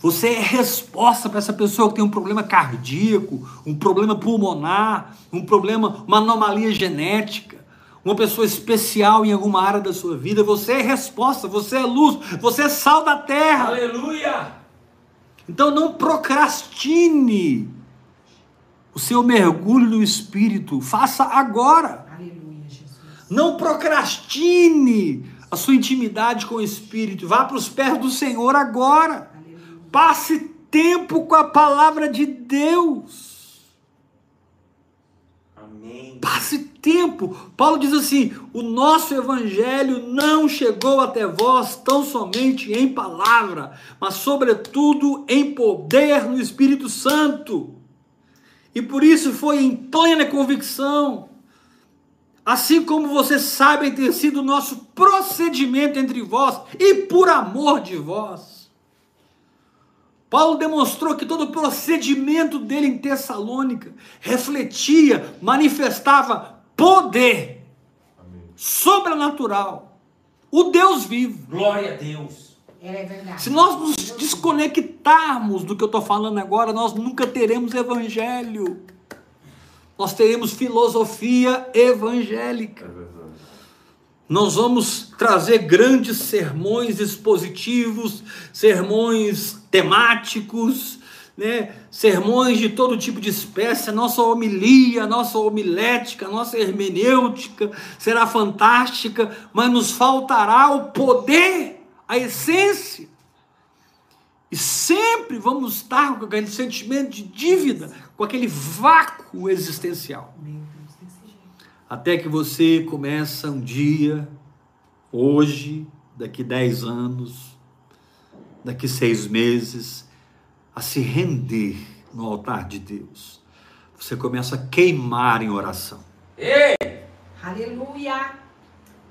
A: Você é resposta para essa pessoa que tem um problema cardíaco, um problema pulmonar, um problema, uma anomalia genética, uma pessoa especial em alguma área da sua vida. Você é resposta, você é luz, você é sal da terra.
C: Aleluia.
A: Então não procrastine o seu mergulho no Espírito. Faça agora.
B: Aleluia, Jesus.
A: Não procrastine a sua intimidade com o Espírito. Vá para os pés do Senhor agora. Passe tempo com a palavra de Deus.
C: Amém.
A: Passe tempo. Paulo diz assim: o nosso evangelho não chegou até vós tão somente em palavra, mas sobretudo em poder no Espírito Santo. E por isso foi em plena convicção. Assim como vocês sabem ter sido o nosso procedimento entre vós e por amor de vós. Paulo demonstrou que todo o procedimento dele em Tessalônica refletia, manifestava poder
C: Amém.
A: sobrenatural. O Deus vivo.
C: Glória a Deus.
B: É.
A: Se nós nos desconectarmos do que eu estou falando agora, nós nunca teremos evangelho. Nós teremos filosofia evangélica.
C: É verdade.
A: Nós vamos trazer grandes sermões expositivos, sermões temáticos, né? sermões de todo tipo de espécie. A nossa homilia, a nossa homilética, a nossa hermenêutica será fantástica, mas nos faltará o poder, a essência. E sempre vamos estar com aquele sentimento de dívida, com aquele vácuo existencial.
B: Jeito.
A: Até que você começa um dia, hoje, daqui 10 anos, daqui seis meses, a se render no altar de Deus. Você começa a queimar em oração.
C: Ei!
B: Aleluia.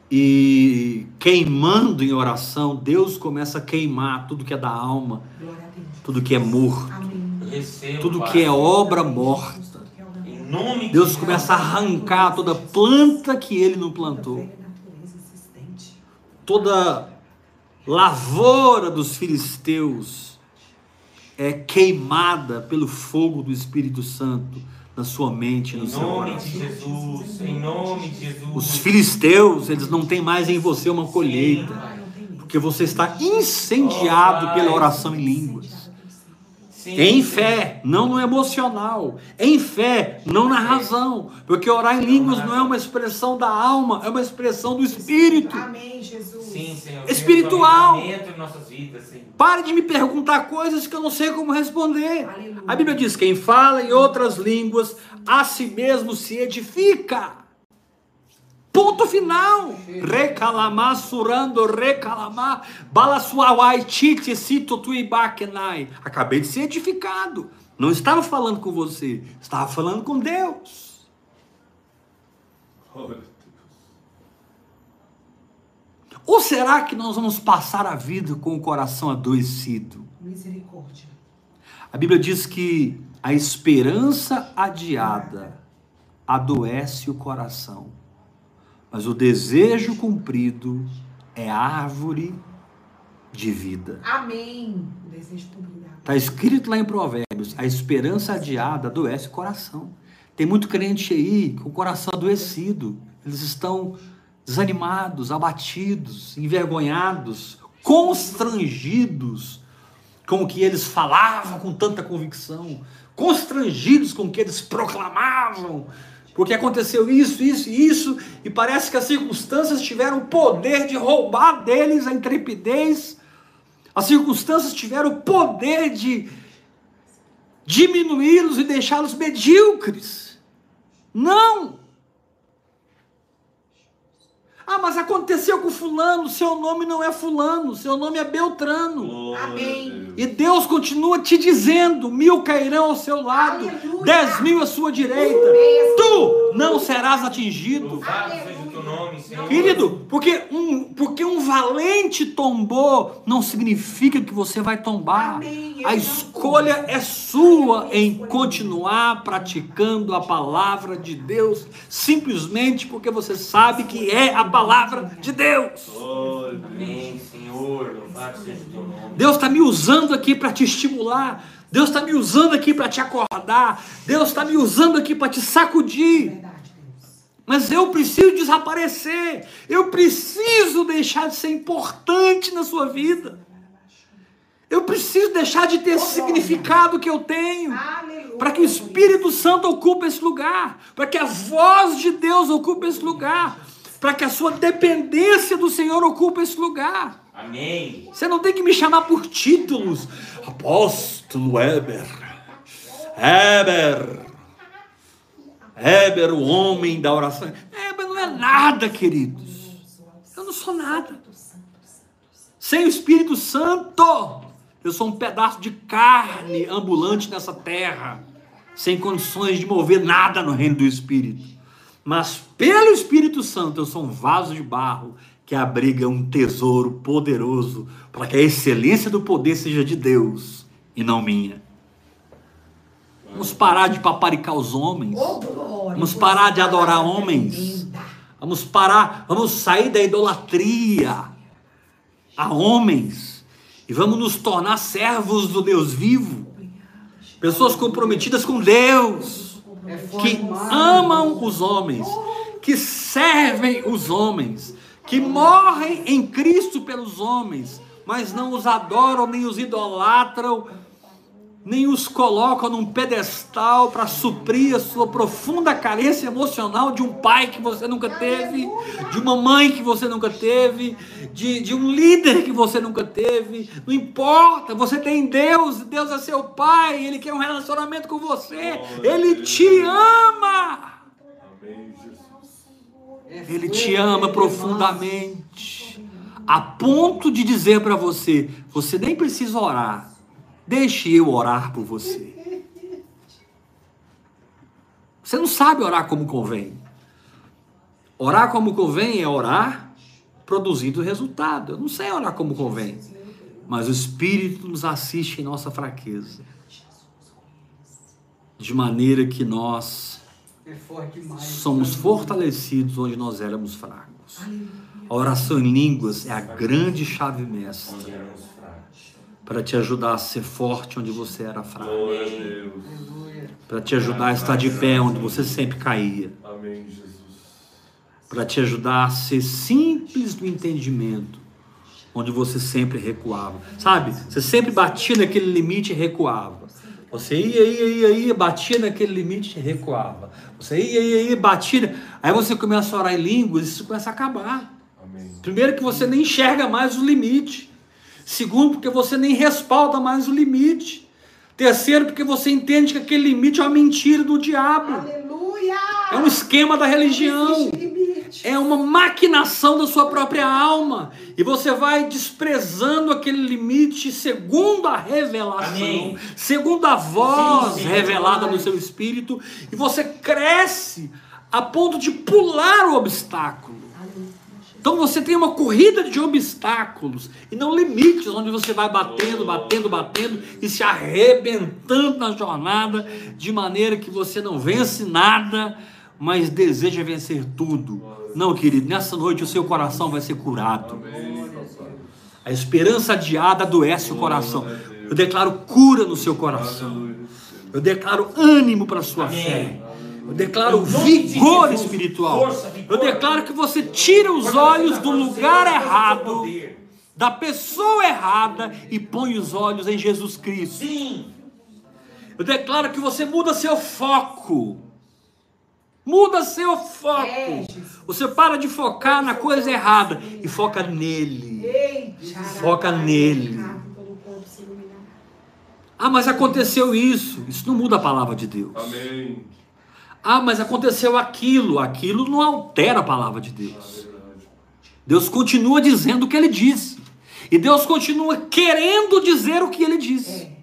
A: E queimando em oração, Deus começa a queimar tudo que é da alma,
B: Glória a Deus.
A: tudo que é morto,
B: Amém.
A: Tudo que é obra morta. Deus começa a arrancar toda planta que ele não plantou.
B: Toda
A: lavoura dos filisteus é queimada pelo fogo do Espírito Santo na sua mente, no
C: Em
A: seu
C: nome
A: coração.
C: de Jesus. Em nome de Jesus.
A: Os filisteus, eles não têm mais em você uma colheita, porque você está incendiado pela oração em línguas.
C: Sim,
A: Em fé, não no emocional. Em fé, não na razão. Porque orar em línguas não é uma expressão da alma, é uma expressão do espírito.
B: Amém, Jesus.
C: Sim, Senhor.
A: Espiritual. Pare de me perguntar coisas que eu não sei como responder.
B: Aleluia.
A: A Bíblia diz: quem fala em outras línguas, a si mesmo se edifica. Ponto final. Recalamar, surando, recalamar. Balasuawai, tite, cito, tuibakenai. Acabei de ser edificado. Não estava falando com você, estava falando com Deus. Ou será que nós vamos passar a vida com o coração adoecido?
B: Misericórdia.
A: A Bíblia diz que a esperança adiada adoece o coração, mas o desejo cumprido é árvore de vida.
B: Amém. O desejo cumprido.
A: Está escrito lá em Provérbios: a esperança adiada adoece o coração. Tem muito crente aí com o coração adoecido. Eles estão desanimados, abatidos, envergonhados, constrangidos com o que eles falavam com tanta convicção, constrangidos com o que eles proclamavam, porque aconteceu isso, isso e isso, e parece que as circunstâncias tiveram o poder de roubar deles a intrepidez, as circunstâncias tiveram o poder de diminuí-los e deixá-los medíocres. Não! Ah, mas aconteceu com fulano, seu nome não é fulano, seu nome é Beltrano.
C: Glória
B: Amém.
A: E Deus continua te dizendo: mil cairão ao seu lado,
B: Aleluia.
A: dez mil à sua direita.
B: Aleluia.
A: Tu não serás atingido.
C: Seja o teu nome, Senhor.
A: Querido, porque um, porque um valente tombou não significa que você vai tombar.
B: Amém.
A: A escolha é sua em continuar praticando a palavra de Deus, simplesmente porque você sabe que é a palavra de Deus.
C: Amém, Senhor. Louvado seja o teu nome.
A: Deus está me usando aqui para te estimular. Deus está me usando aqui para te acordar. Deus está me usando aqui para te sacudir. Mas eu preciso desaparecer. Eu preciso deixar de ser importante na sua vida. Eu preciso deixar de ter esse significado que eu tenho. Para que o Espírito Santo ocupe esse lugar. Para que a voz de Deus ocupe esse lugar. Para que a sua dependência do Senhor ocupe esse lugar.
C: Amém.
A: Você não tem que me chamar por títulos. Apóstolo Heber. Heber. Heber, o homem da oração. Heber não é nada, queridos. Eu não sou nada. Sem o Espírito Santo, eu sou um pedaço de carne ambulante nessa terra, sem condições de mover nada no reino do Espírito. Mas pelo Espírito Santo, eu sou um vaso de barro que abriga um tesouro poderoso para que a excelência do poder seja de Deus e não minha. Vamos parar de paparicar os homens. Vamos parar de adorar
B: Palavra
A: homens. Vamos parar, vamos sair da idolatria. A homens. E vamos nos tornar servos do Deus vivo. Pessoas comprometidas com Deus, que amam os homens, que servem os homens, que morrem em Cristo pelos homens, mas não os adoram, nem os idolatram, nem os colocam num pedestal para suprir a sua profunda carência emocional de um pai que você nunca teve, de uma mãe que você nunca teve, de, de um líder que você nunca teve. Não importa, você tem Deus, Deus é seu pai, Ele quer um relacionamento com você, Ele te ama. Ele te ama profundamente, a ponto de dizer para você: você nem precisa orar, deixe eu orar por você. Você não sabe orar como convém. Orar como convém é orar produzindo resultado. Eu não sei orar como convém, mas o Espírito nos assiste em nossa fraqueza, de maneira que nós
B: É demais.
A: somos fortalecidos onde nós éramos fracos. A oração em línguas é a grande chave mestra. Para te ajudar a ser forte onde você era fraco,
C: Glória a Deus.
A: para te ajudar a estar de pé onde você sempre caía,
C: Amém, Jesus.
A: para te ajudar a ser simples no entendimento onde você sempre recuava. Sabe? Você sempre batia naquele limite e recuava. Você ia, ia, ia, ia, batia naquele limite e recuava. Você ia, ia, ia, batia. Aí você começa a orar em línguas e isso começa a acabar. Primeiro, que você nem enxerga mais o limite. Segundo, porque você nem respalda mais o limite. Terceiro, porque você entende que aquele limite é uma mentira do diabo.
B: Aleluia.
A: É um esquema da religião. É uma maquinação da sua própria alma. E você vai desprezando aquele limite segundo a revelação,
C: Amém.
A: segundo a voz
C: Sim, sim.
A: revelada no seu espírito. E você cresce a ponto de pular o obstáculo. Então você tem uma corrida de obstáculos e não limites onde você vai batendo, batendo, batendo e se arrebentando na jornada de maneira que você não vence nada, mas deseja vencer tudo. Não, querido, nessa noite o seu coração vai ser curado. A esperança adiada adoece o coração. Eu declaro cura no seu coração. Eu declaro ânimo para a sua fé. Eu declaro vigor espiritual. Eu declaro que você tira os olhos do lugar errado, da pessoa errada e põe os olhos em Jesus Cristo.
C: Sim.
A: Eu declaro que você muda seu foco. Muda seu
B: É,
A: foco.
B: Jesus.
A: Você para de focar na coisa errada e foca nele. Foca nele. Ah, mas aconteceu isso. Isso não muda a palavra de Deus.
C: Amém.
A: Ah, mas aconteceu aquilo. Aquilo não altera a palavra de Deus. Deus continua dizendo o que ele disse. E Deus continua querendo dizer o que ele disse.
B: É.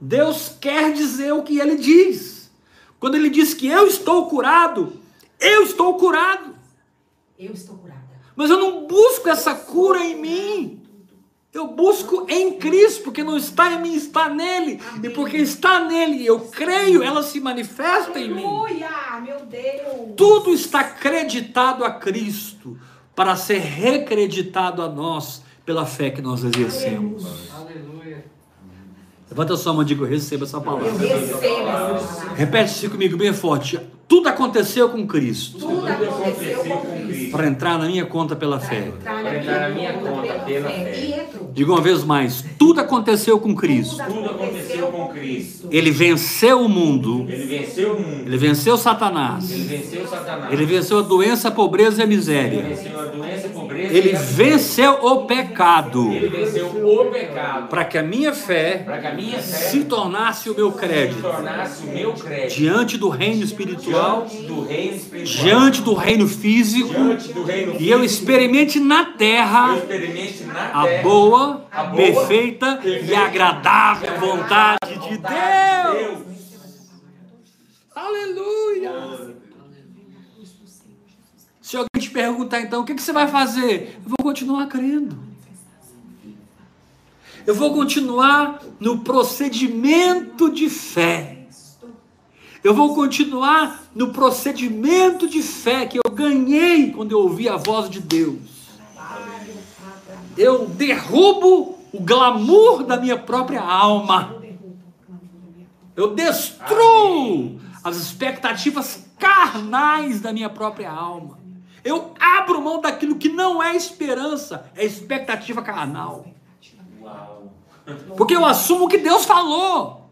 A: Deus quer dizer o que ele diz. Quando ele diz que eu estou curado, eu estou curado.
B: Eu estou curada.
A: Mas eu não busco essa cura em mim. Eu busco em Cristo, porque não está em mim, está nele. E porque está nele eu creio, ela se manifesta em mim.
B: Aleluia, meu Deus.
A: Tudo está acreditado a Cristo para ser recreditado a nós pela fé que nós exercemos.
C: Aleluia.
A: Levanta a sua mão e diga: Eu recebo essa
B: Eu
A: palavra.
B: recebo essa palavra.
A: Repete isso comigo bem forte. Tudo aconteceu com Cristo
B: Tudo aconteceu com Cristo.
A: Para entrar na minha conta pela fé.
C: Para entrar na minha conta pela fé.
A: Diga uma vez mais: tudo aconteceu com Cristo.
C: Tudo aconteceu com Cristo.
A: Ele venceu o mundo,
C: Ele venceu o mundo.
A: ele venceu Satanás,
C: Ele venceu Satanás.
A: ele venceu a doença, a pobreza e a
C: Ele
A: miséria.
C: venceu a doença, a
A: Ele venceu o pecado
C: Ele venceu o pecado.
A: para que a minha fé
C: Para que a minha fé
A: se tornasse o meu crédito
C: tornasse o meu crédito.
A: diante do reino espiritual,
C: Diante do reino espiritual.
A: diante do reino físico,
C: Diante do reino
A: e eu experimente na terra
C: experimente na
A: a boa,
C: a boa,
A: perfeita e agradável vontade de
C: vontade de
A: Deus. Aleluia! Se alguém te perguntar então, o que que você vai fazer? Eu vou continuar crendo. Eu vou continuar no procedimento de fé. Eu vou continuar no procedimento de fé que eu ganhei quando eu ouvi a voz de Deus. Eu derrubo o glamour da minha própria alma. Eu destruo as expectativas carnais da minha própria alma. Eu abro mão daquilo que não é esperança, é expectativa carnal. Porque eu assumo o que Deus falou.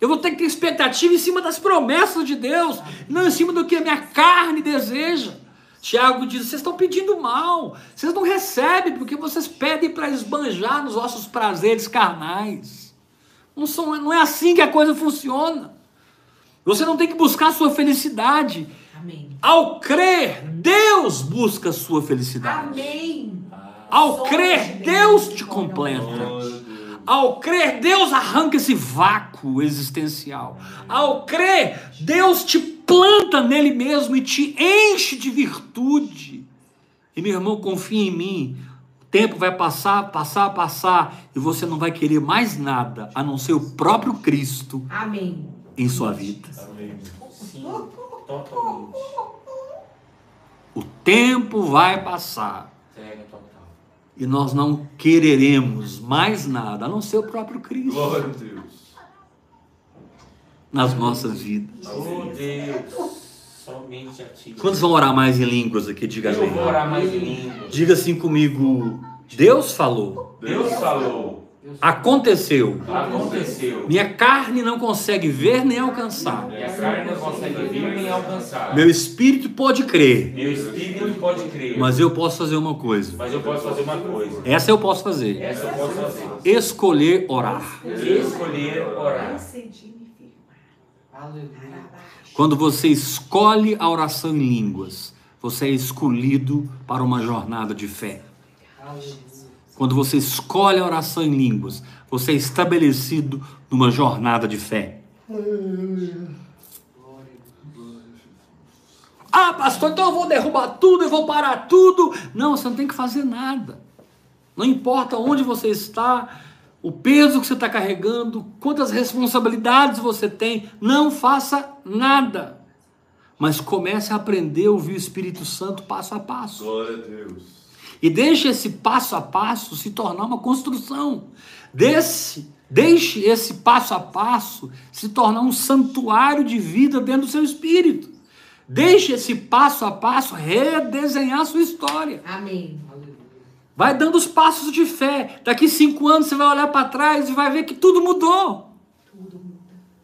A: Eu vou ter que ter expectativa em cima das promessas de Deus, não em cima do que a minha carne deseja. Tiago diz: vocês estão pedindo mal, vocês não recebem porque vocês pedem para esbanjar nos vossos prazeres carnais. Não, são, não é assim que a coisa funciona. Você não tem que buscar a sua felicidade.
B: Amém.
A: Ao crer, Deus busca a sua felicidade.
B: Amém.
A: Ao crer, Deus te completa. Ao crer, Deus arranca esse vácuo existencial. Ao crer, Deus te planta nele mesmo e te enche de virtude. E meu irmão, confia em mim. O tempo vai passar, passar, passar, e você não vai querer mais nada a não ser o próprio Cristo
B: Amém.
A: em sua vida.
C: Sim, totalmente.
A: O tempo vai passar
C: Entrega total.
A: e nós não quereremos mais nada a não ser o próprio Cristo
D: Glória a Deus.
A: nas nossas vidas.
C: Oh Deus, somente a ti.
A: Quantos vão orar mais em línguas aqui? Diga
C: Eu vou orar mais em línguas.
A: Diga assim comigo: Deus falou,
C: Deus falou,
A: aconteceu.
C: aconteceu.
A: Minha carne não consegue ver nem alcançar.
C: Minha carne não consegue vir nem alcançar.
A: Meu espírito pode crer,
C: Meu espírito pode crer.
A: mas eu posso fazer uma coisa.
C: Mas eu posso fazer uma coisa.
A: Essa eu posso fazer:
C: Essa eu posso fazer.
A: escolher orar.
C: Escolher orar.
A: Quando você escolhe a oração em línguas, você é escolhido para uma jornada de fé. Quando você escolhe a oração em línguas, você é estabelecido numa jornada de fé. Ah, pastor, então eu vou derrubar tudo, eu vou parar tudo. Não, você não tem que fazer nada. Não importa onde você está, o peso que você está carregando, quantas responsabilidades você tem, não faça nada. Mas comece a aprender a ouvir o Espírito Santo passo a passo.
D: Glória a Deus.
A: E deixe esse passo a passo se tornar uma construção. Desse, deixe esse passo a passo se tornar um santuário de vida dentro do seu espírito. Deixe esse passo a passo redesenhar a sua história.
B: Amém.
A: Vai dando os passos de fé. Daqui cinco anos você vai olhar para trás e vai ver que tudo mudou.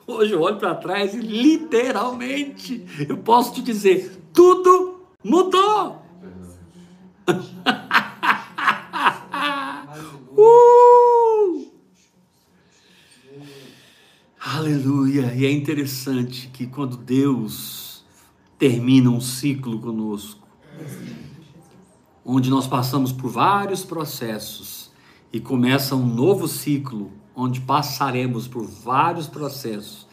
A: Hoje eu olho para trás e literalmente eu posso te dizer: tudo mudou. Uh! Aleluia! E é interessante que quando Deus termina um ciclo conosco, onde nós passamos por vários processos e começa um novo ciclo, onde passaremos por vários processos,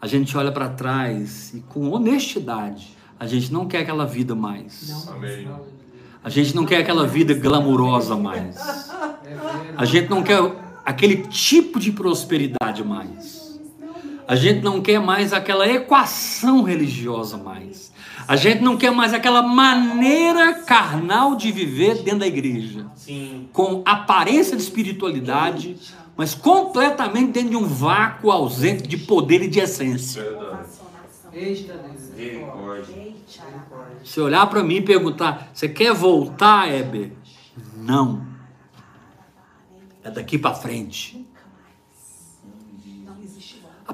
A: a gente olha para trás e com honestidade, a gente não quer aquela vida mais.
C: Amém.
A: A gente não quer aquela vida glamurosa mais. A gente não quer aquele tipo de prosperidade mais. A gente não quer mais aquela equação religiosa mais. A gente não quer mais aquela maneira carnal de viver dentro da igreja.
C: Sim.
A: Com aparência de espiritualidade, mas completamente dentro de um vácuo ausente de poder e de essência. Se olhar para mim e perguntar, você quer voltar, Heber? Não. É daqui para frente.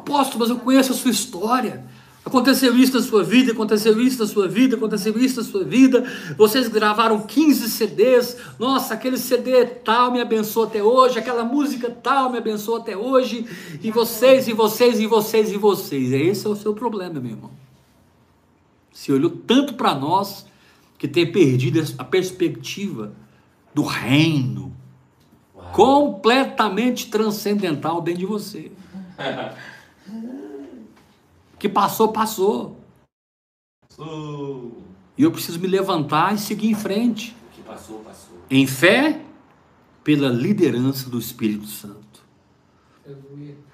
A: Apóstolo, mas eu conheço a sua história. Aconteceu isso na sua vida, aconteceu isso na sua vida, aconteceu isso na sua vida. Vocês gravaram 15 CDs. Nossa, aquele CD tal me abençoou até hoje, aquela música tal me abençoou até hoje. E vocês, e vocês, e vocês, e vocês. Esse é o seu problema, meu irmão. Se olhou tanto para nós que tem perdido a perspectiva do reino
C: Uau.
A: completamente transcendental dentro de você. Que passou, passou. E eu preciso me levantar e seguir em frente.
C: o que passou, passou.
A: Em fé, pela liderança do Espírito Santo.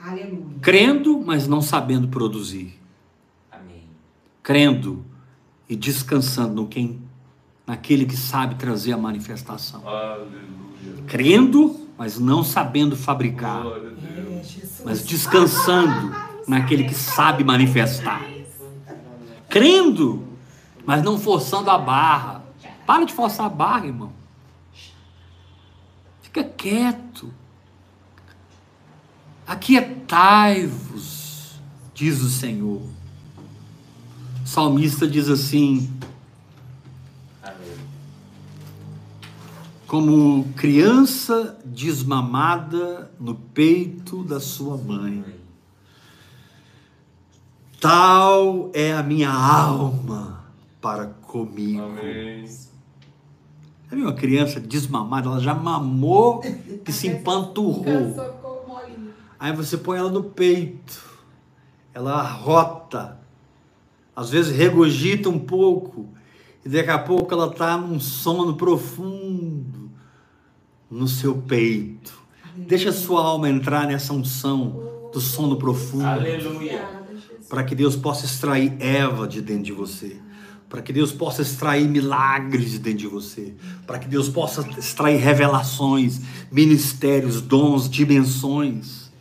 D: Aleluia.
A: Crendo, mas não sabendo produzir.
C: Amém.
A: Crendo e descansando no quem, naquele que sabe trazer a manifestação.
C: Aleluia.
A: Crendo, mas não sabendo fabricar.
C: Glória a Deus.
B: É, Jesus.
A: mas descansando naquele que sabe manifestar. Crendo, mas não forçando a barra. Para de forçar a barra, irmão. Fica quieto. Aquietai-vos, diz o Senhor. O salmista diz assim: como criança desmamada no peito da sua mãe. Tal é a minha alma para comigo.
C: Amém.
A: Sabe uma criança desmamada, ela já mamou que se empanturrou. Aí você põe ela no peito, ela rota, às vezes regogita um pouco, e daqui a pouco ela está num sono profundo no seu peito. Deixa a sua alma entrar nessa unção do sono profundo
C: Aleluia.
A: Para que Deus possa extrair Eva de dentro de você, para que Deus possa extrair milagres de dentro de você, para que Deus possa extrair revelações, ministérios, dons, dimensões.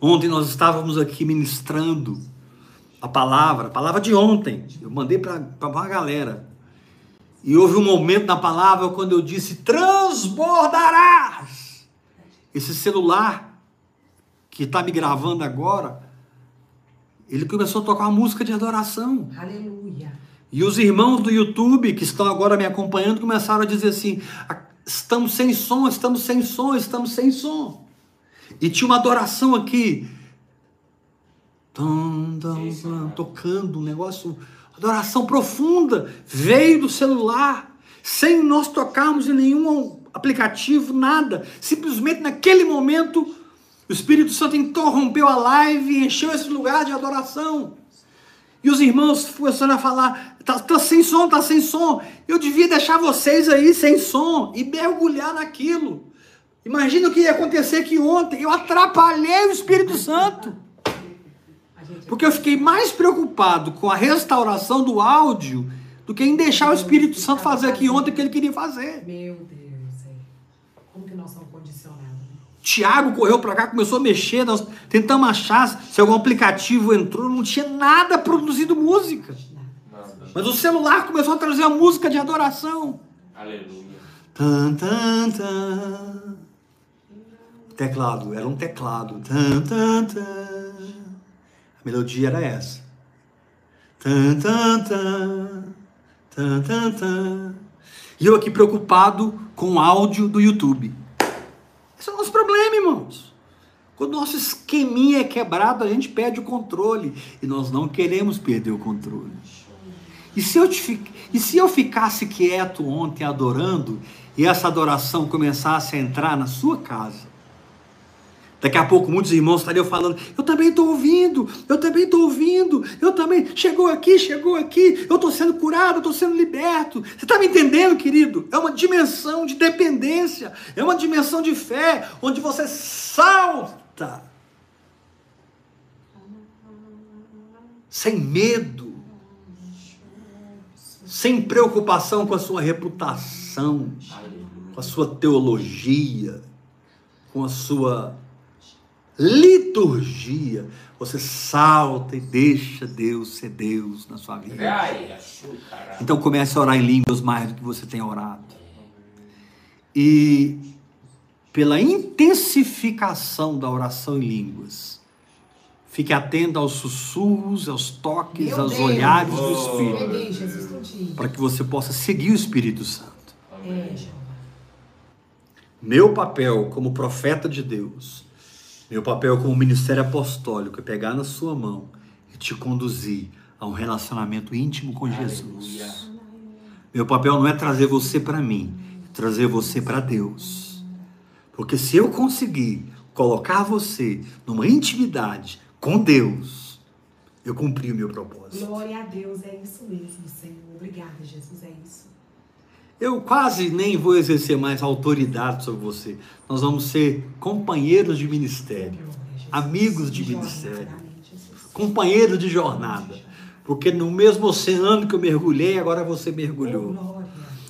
A: Ontem nós estávamos aqui ministrando a palavra, a palavra de ontem, eu mandei para uma galera. E houve um momento na palavra quando eu disse: transbordarás. Esse celular que está me gravando agora, ele começou a tocar uma música de adoração.
B: Aleluia.
A: E os irmãos do YouTube que estão agora me acompanhando começaram a dizer assim: "Ah, estamos sem som, estamos sem som, estamos sem som. E tinha uma adoração aqui. Tocando um negócio, adoração profunda, veio do celular, sem nós tocarmos em nenhum aplicativo, nada. Simplesmente naquele momento, o Espírito Santo interrompeu a live e encheu esse lugar de adoração. E os irmãos começaram a falar: tá, tá sem som, tá sem som. Eu devia deixar vocês aí sem som e mergulhar naquilo. Imagina o que ia acontecer aqui ontem. Eu atrapalhei o Espírito Santo. Porque eu fiquei mais preocupado com a restauração do áudio do que em deixar o Espírito Santo fazer aqui ontem o que ele queria fazer.
B: Meu Deus, é. como que nós somos condicionados? né?
A: Tiago correu para cá, começou a mexer, nós tentamos achar se algum aplicativo entrou, não tinha nada produzido música. Mas o celular começou a trazer a música de adoração.
C: Aleluia.
A: Tan, tan, tan. Teclado, era um teclado. Tan, tan, tan. A melodia era essa. Tan, tan, tan. Tan, tan, tan. E eu aqui preocupado com o áudio do YouTube. Esse é o nosso problema, irmãos. Quando o nosso esqueminha é quebrado, a gente perde o controle. E nós não queremos perder o controle. E se eu, te, e se eu ficasse quieto ontem adorando e essa adoração começasse a entrar na sua casa? Daqui a pouco muitos irmãos estariam falando: Eu também estou ouvindo, eu também estou ouvindo, eu também. Chegou aqui, chegou aqui, eu estou sendo curado, eu estou sendo liberto. Você está me entendendo, querido? É uma dimensão de dependência, é uma dimensão de fé, onde você salta sem medo, sem preocupação com a sua reputação, com a sua teologia, com a sua liturgia. Você salta e deixa Deus ser Deus na sua vida. Então comece a orar em línguas mais do que você tem orado. E pela intensificação da oração em línguas, fique atento aos sussurros, aos toques,
B: Meu
A: aos
B: Deus.
A: olhares do Espírito, para que você possa seguir o Espírito Santo.
B: É, Jeová.
A: Meu papel como profeta de Deus, meu papel como ministério apostólico é pegar na sua mão e te conduzir a um relacionamento íntimo com Jesus.
C: Aleluia.
A: Meu papel não é trazer você para mim, é trazer você para Deus. Porque se eu conseguir colocar você numa intimidade com Deus, eu cumpri o meu propósito.
B: Glória a Deus, é isso mesmo, Senhor. Obrigada, Jesus, é isso.
A: Eu quase nem vou exercer mais autoridade sobre você. Nós vamos ser companheiros de ministério, amigos de ministério, companheiros de jornada. Porque no mesmo oceano que eu mergulhei, agora você mergulhou.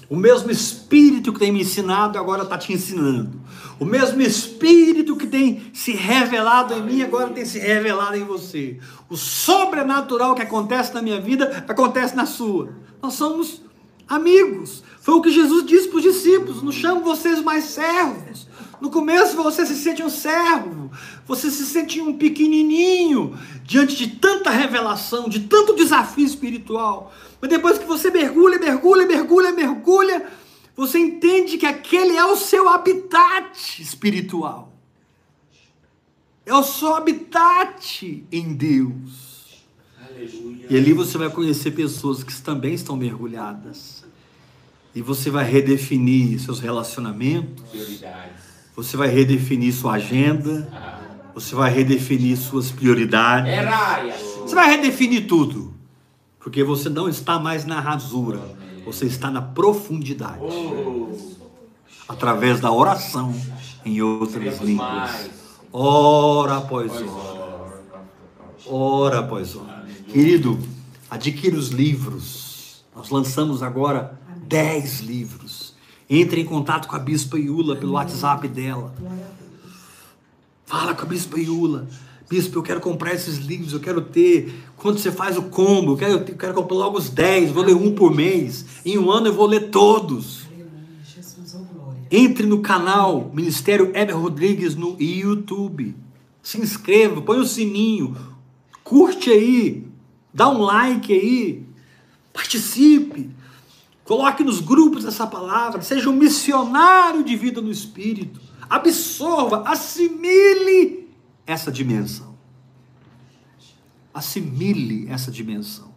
A: O mesmo Espírito que tem me ensinado agora está te ensinando. O mesmo Espírito que tem se revelado em mim agora tem se revelado em você. O sobrenatural que acontece na minha vida acontece na sua. Nós somos amigos. Foi o que Jesus disse para os discípulos: não chamo vocês mais servos. No começo você se sente um servo, você se sente um pequenininho diante de tanta revelação, de tanto desafio espiritual. Mas depois que você mergulha, mergulha, mergulha, mergulha, você entende que aquele é o seu habitat espiritual. É o seu habitat em Deus.
C: Aleluia.
A: E ali você vai conhecer pessoas que também estão mergulhadas. E você vai redefinir seus relacionamentos,
C: Prioridades.
A: você vai redefinir sua agenda,
C: Ah.
A: você vai redefinir suas prioridades. Você vai redefinir tudo. Porque você não está mais na rasura, você está na profundidade.
C: Oh,
A: Através da oração em outras línguas. Hora após hora.
C: ó.
A: Hora após hora. Querido, adquira os livros. Nós lançamos agora 10 livros. Entre em contato com a Bispa Iula pelo WhatsApp dela. Fala com a Bispa Iula. Bispo, eu quero comprar esses livros, eu quero ter. Quando você faz o combo, eu quero, eu quero comprar logo os 10, vou ler um por mês. Em um ano eu vou ler todos. Entre no canal Ministério Heber Rodrigues no YouTube. Se inscreva, põe o sininho, curte aí, dá um like aí, participe, coloque nos grupos essa palavra, seja um missionário de vida no Espírito, absorva, assimile essa dimensão. Assimile essa dimensão.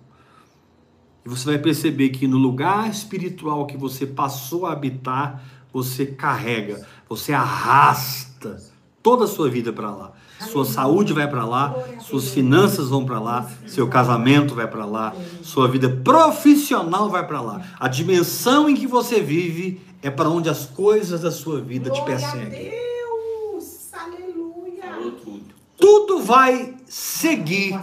A: E você vai perceber que no lugar espiritual que você passou a habitar, você carrega, você arrasta toda a sua vida para lá. Sua saúde vai para lá, suas finanças vão para lá, seu casamento vai para lá, sua vida profissional vai para lá. A dimensão em que você vive é para onde as coisas da sua vida te perseguem.
B: Deus, aleluia.
C: Tudo.
A: Vai seguir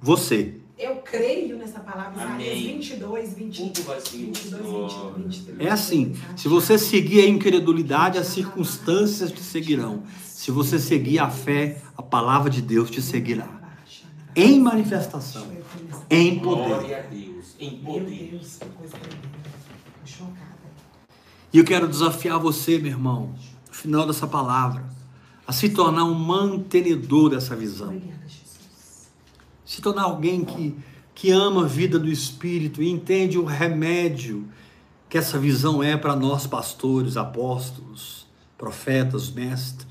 A: você.
B: Eu creio nessa palavra, Isaías
C: Amém.
B: 22, 20,
C: Tudo vai seguir
B: 22,
C: você.
B: 20, 23.
A: É assim, se você seguir a incredulidade, as circunstâncias te seguirão. Se você seguir a fé, a palavra de Deus te seguirá. Em manifestação, em poder.
C: Glória a Deus. Em
B: Meu
C: poder.
A: E eu quero desafiar você, meu irmão, no final dessa palavra, a se tornar um mantenedor dessa visão. Se tornar alguém que, que ama a vida do Espírito e entende o remédio que essa visão é para nós, pastores, apóstolos, profetas, mestres,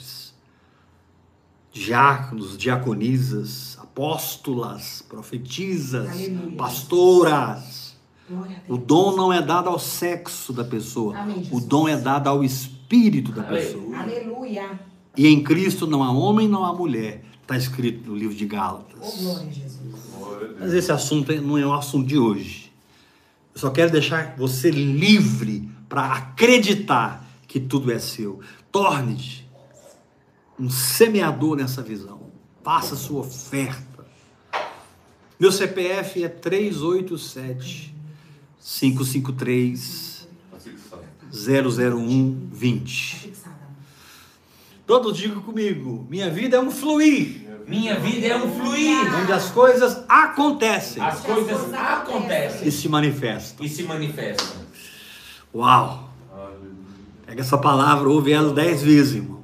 A: diáconos, diaconisas, apóstolas, profetisas,
B: Aleluia.
A: pastoras. O dom não é dado ao sexo da pessoa.
B: Amém,
A: O
B: Jesus.
A: dom é dado ao espírito da
C: Aleluia.
A: pessoa.
B: Aleluia.
A: E em Cristo não há homem, não há mulher. Está escrito no livro de
B: Oh,
A: Gálatas.
B: glória a Jesus.
C: Glória a Deus.
A: Mas esse assunto é- não é o assunto de hoje. Eu só quero deixar você livre para acreditar que tudo é seu. Torne-te um semeador nessa visão. Faça sua oferta. Meu CPF é 387 553
C: Tá fixado.
A: 001 20.
B: Fixada.
A: Todos digam comigo: minha vida é um fluir,
C: Minha vida é um fluir.
A: onde as coisas acontecem
C: As coisas acontecem
A: e se manifestam.
C: e se manifestam.
A: Uau! Pega essa palavra, ouve ela dez vezes, irmão.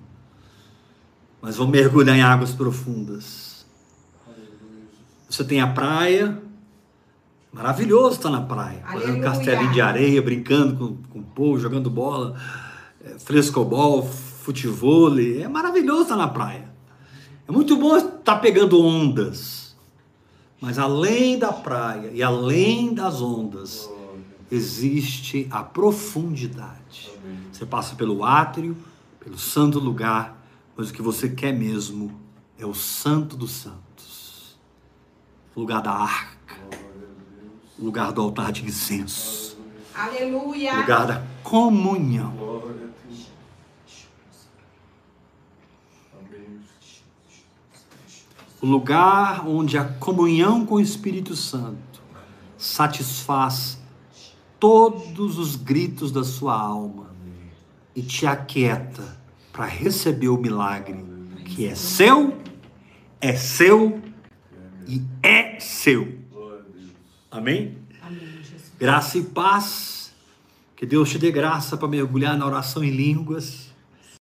A: Mas vamos mergulhar em águas profundas. Você tem a praia. Maravilhoso estar na praia. Fazendo
B: Aleluia.
A: castelinho de areia, brincando com, com o povo, jogando bola, é, frescobol, futevôlei. É maravilhoso estar na praia. É muito bom estar pegando ondas. Mas além da praia e além das ondas, existe a profundidade. Você passa pelo átrio, pelo santo lugar, mas o que você quer mesmo é o santo dos santos. O lugar da arca, o lugar do altar de incenso,
B: Aleluia.
A: o lugar da comunhão. O lugar onde a comunhão com o Espírito Santo satisfaz todos os gritos da sua alma e te aquieta para receber o milagre que é seu, é seu e é seu. Amém? Graça e paz. Que Deus te dê graça para mergulhar na oração em línguas.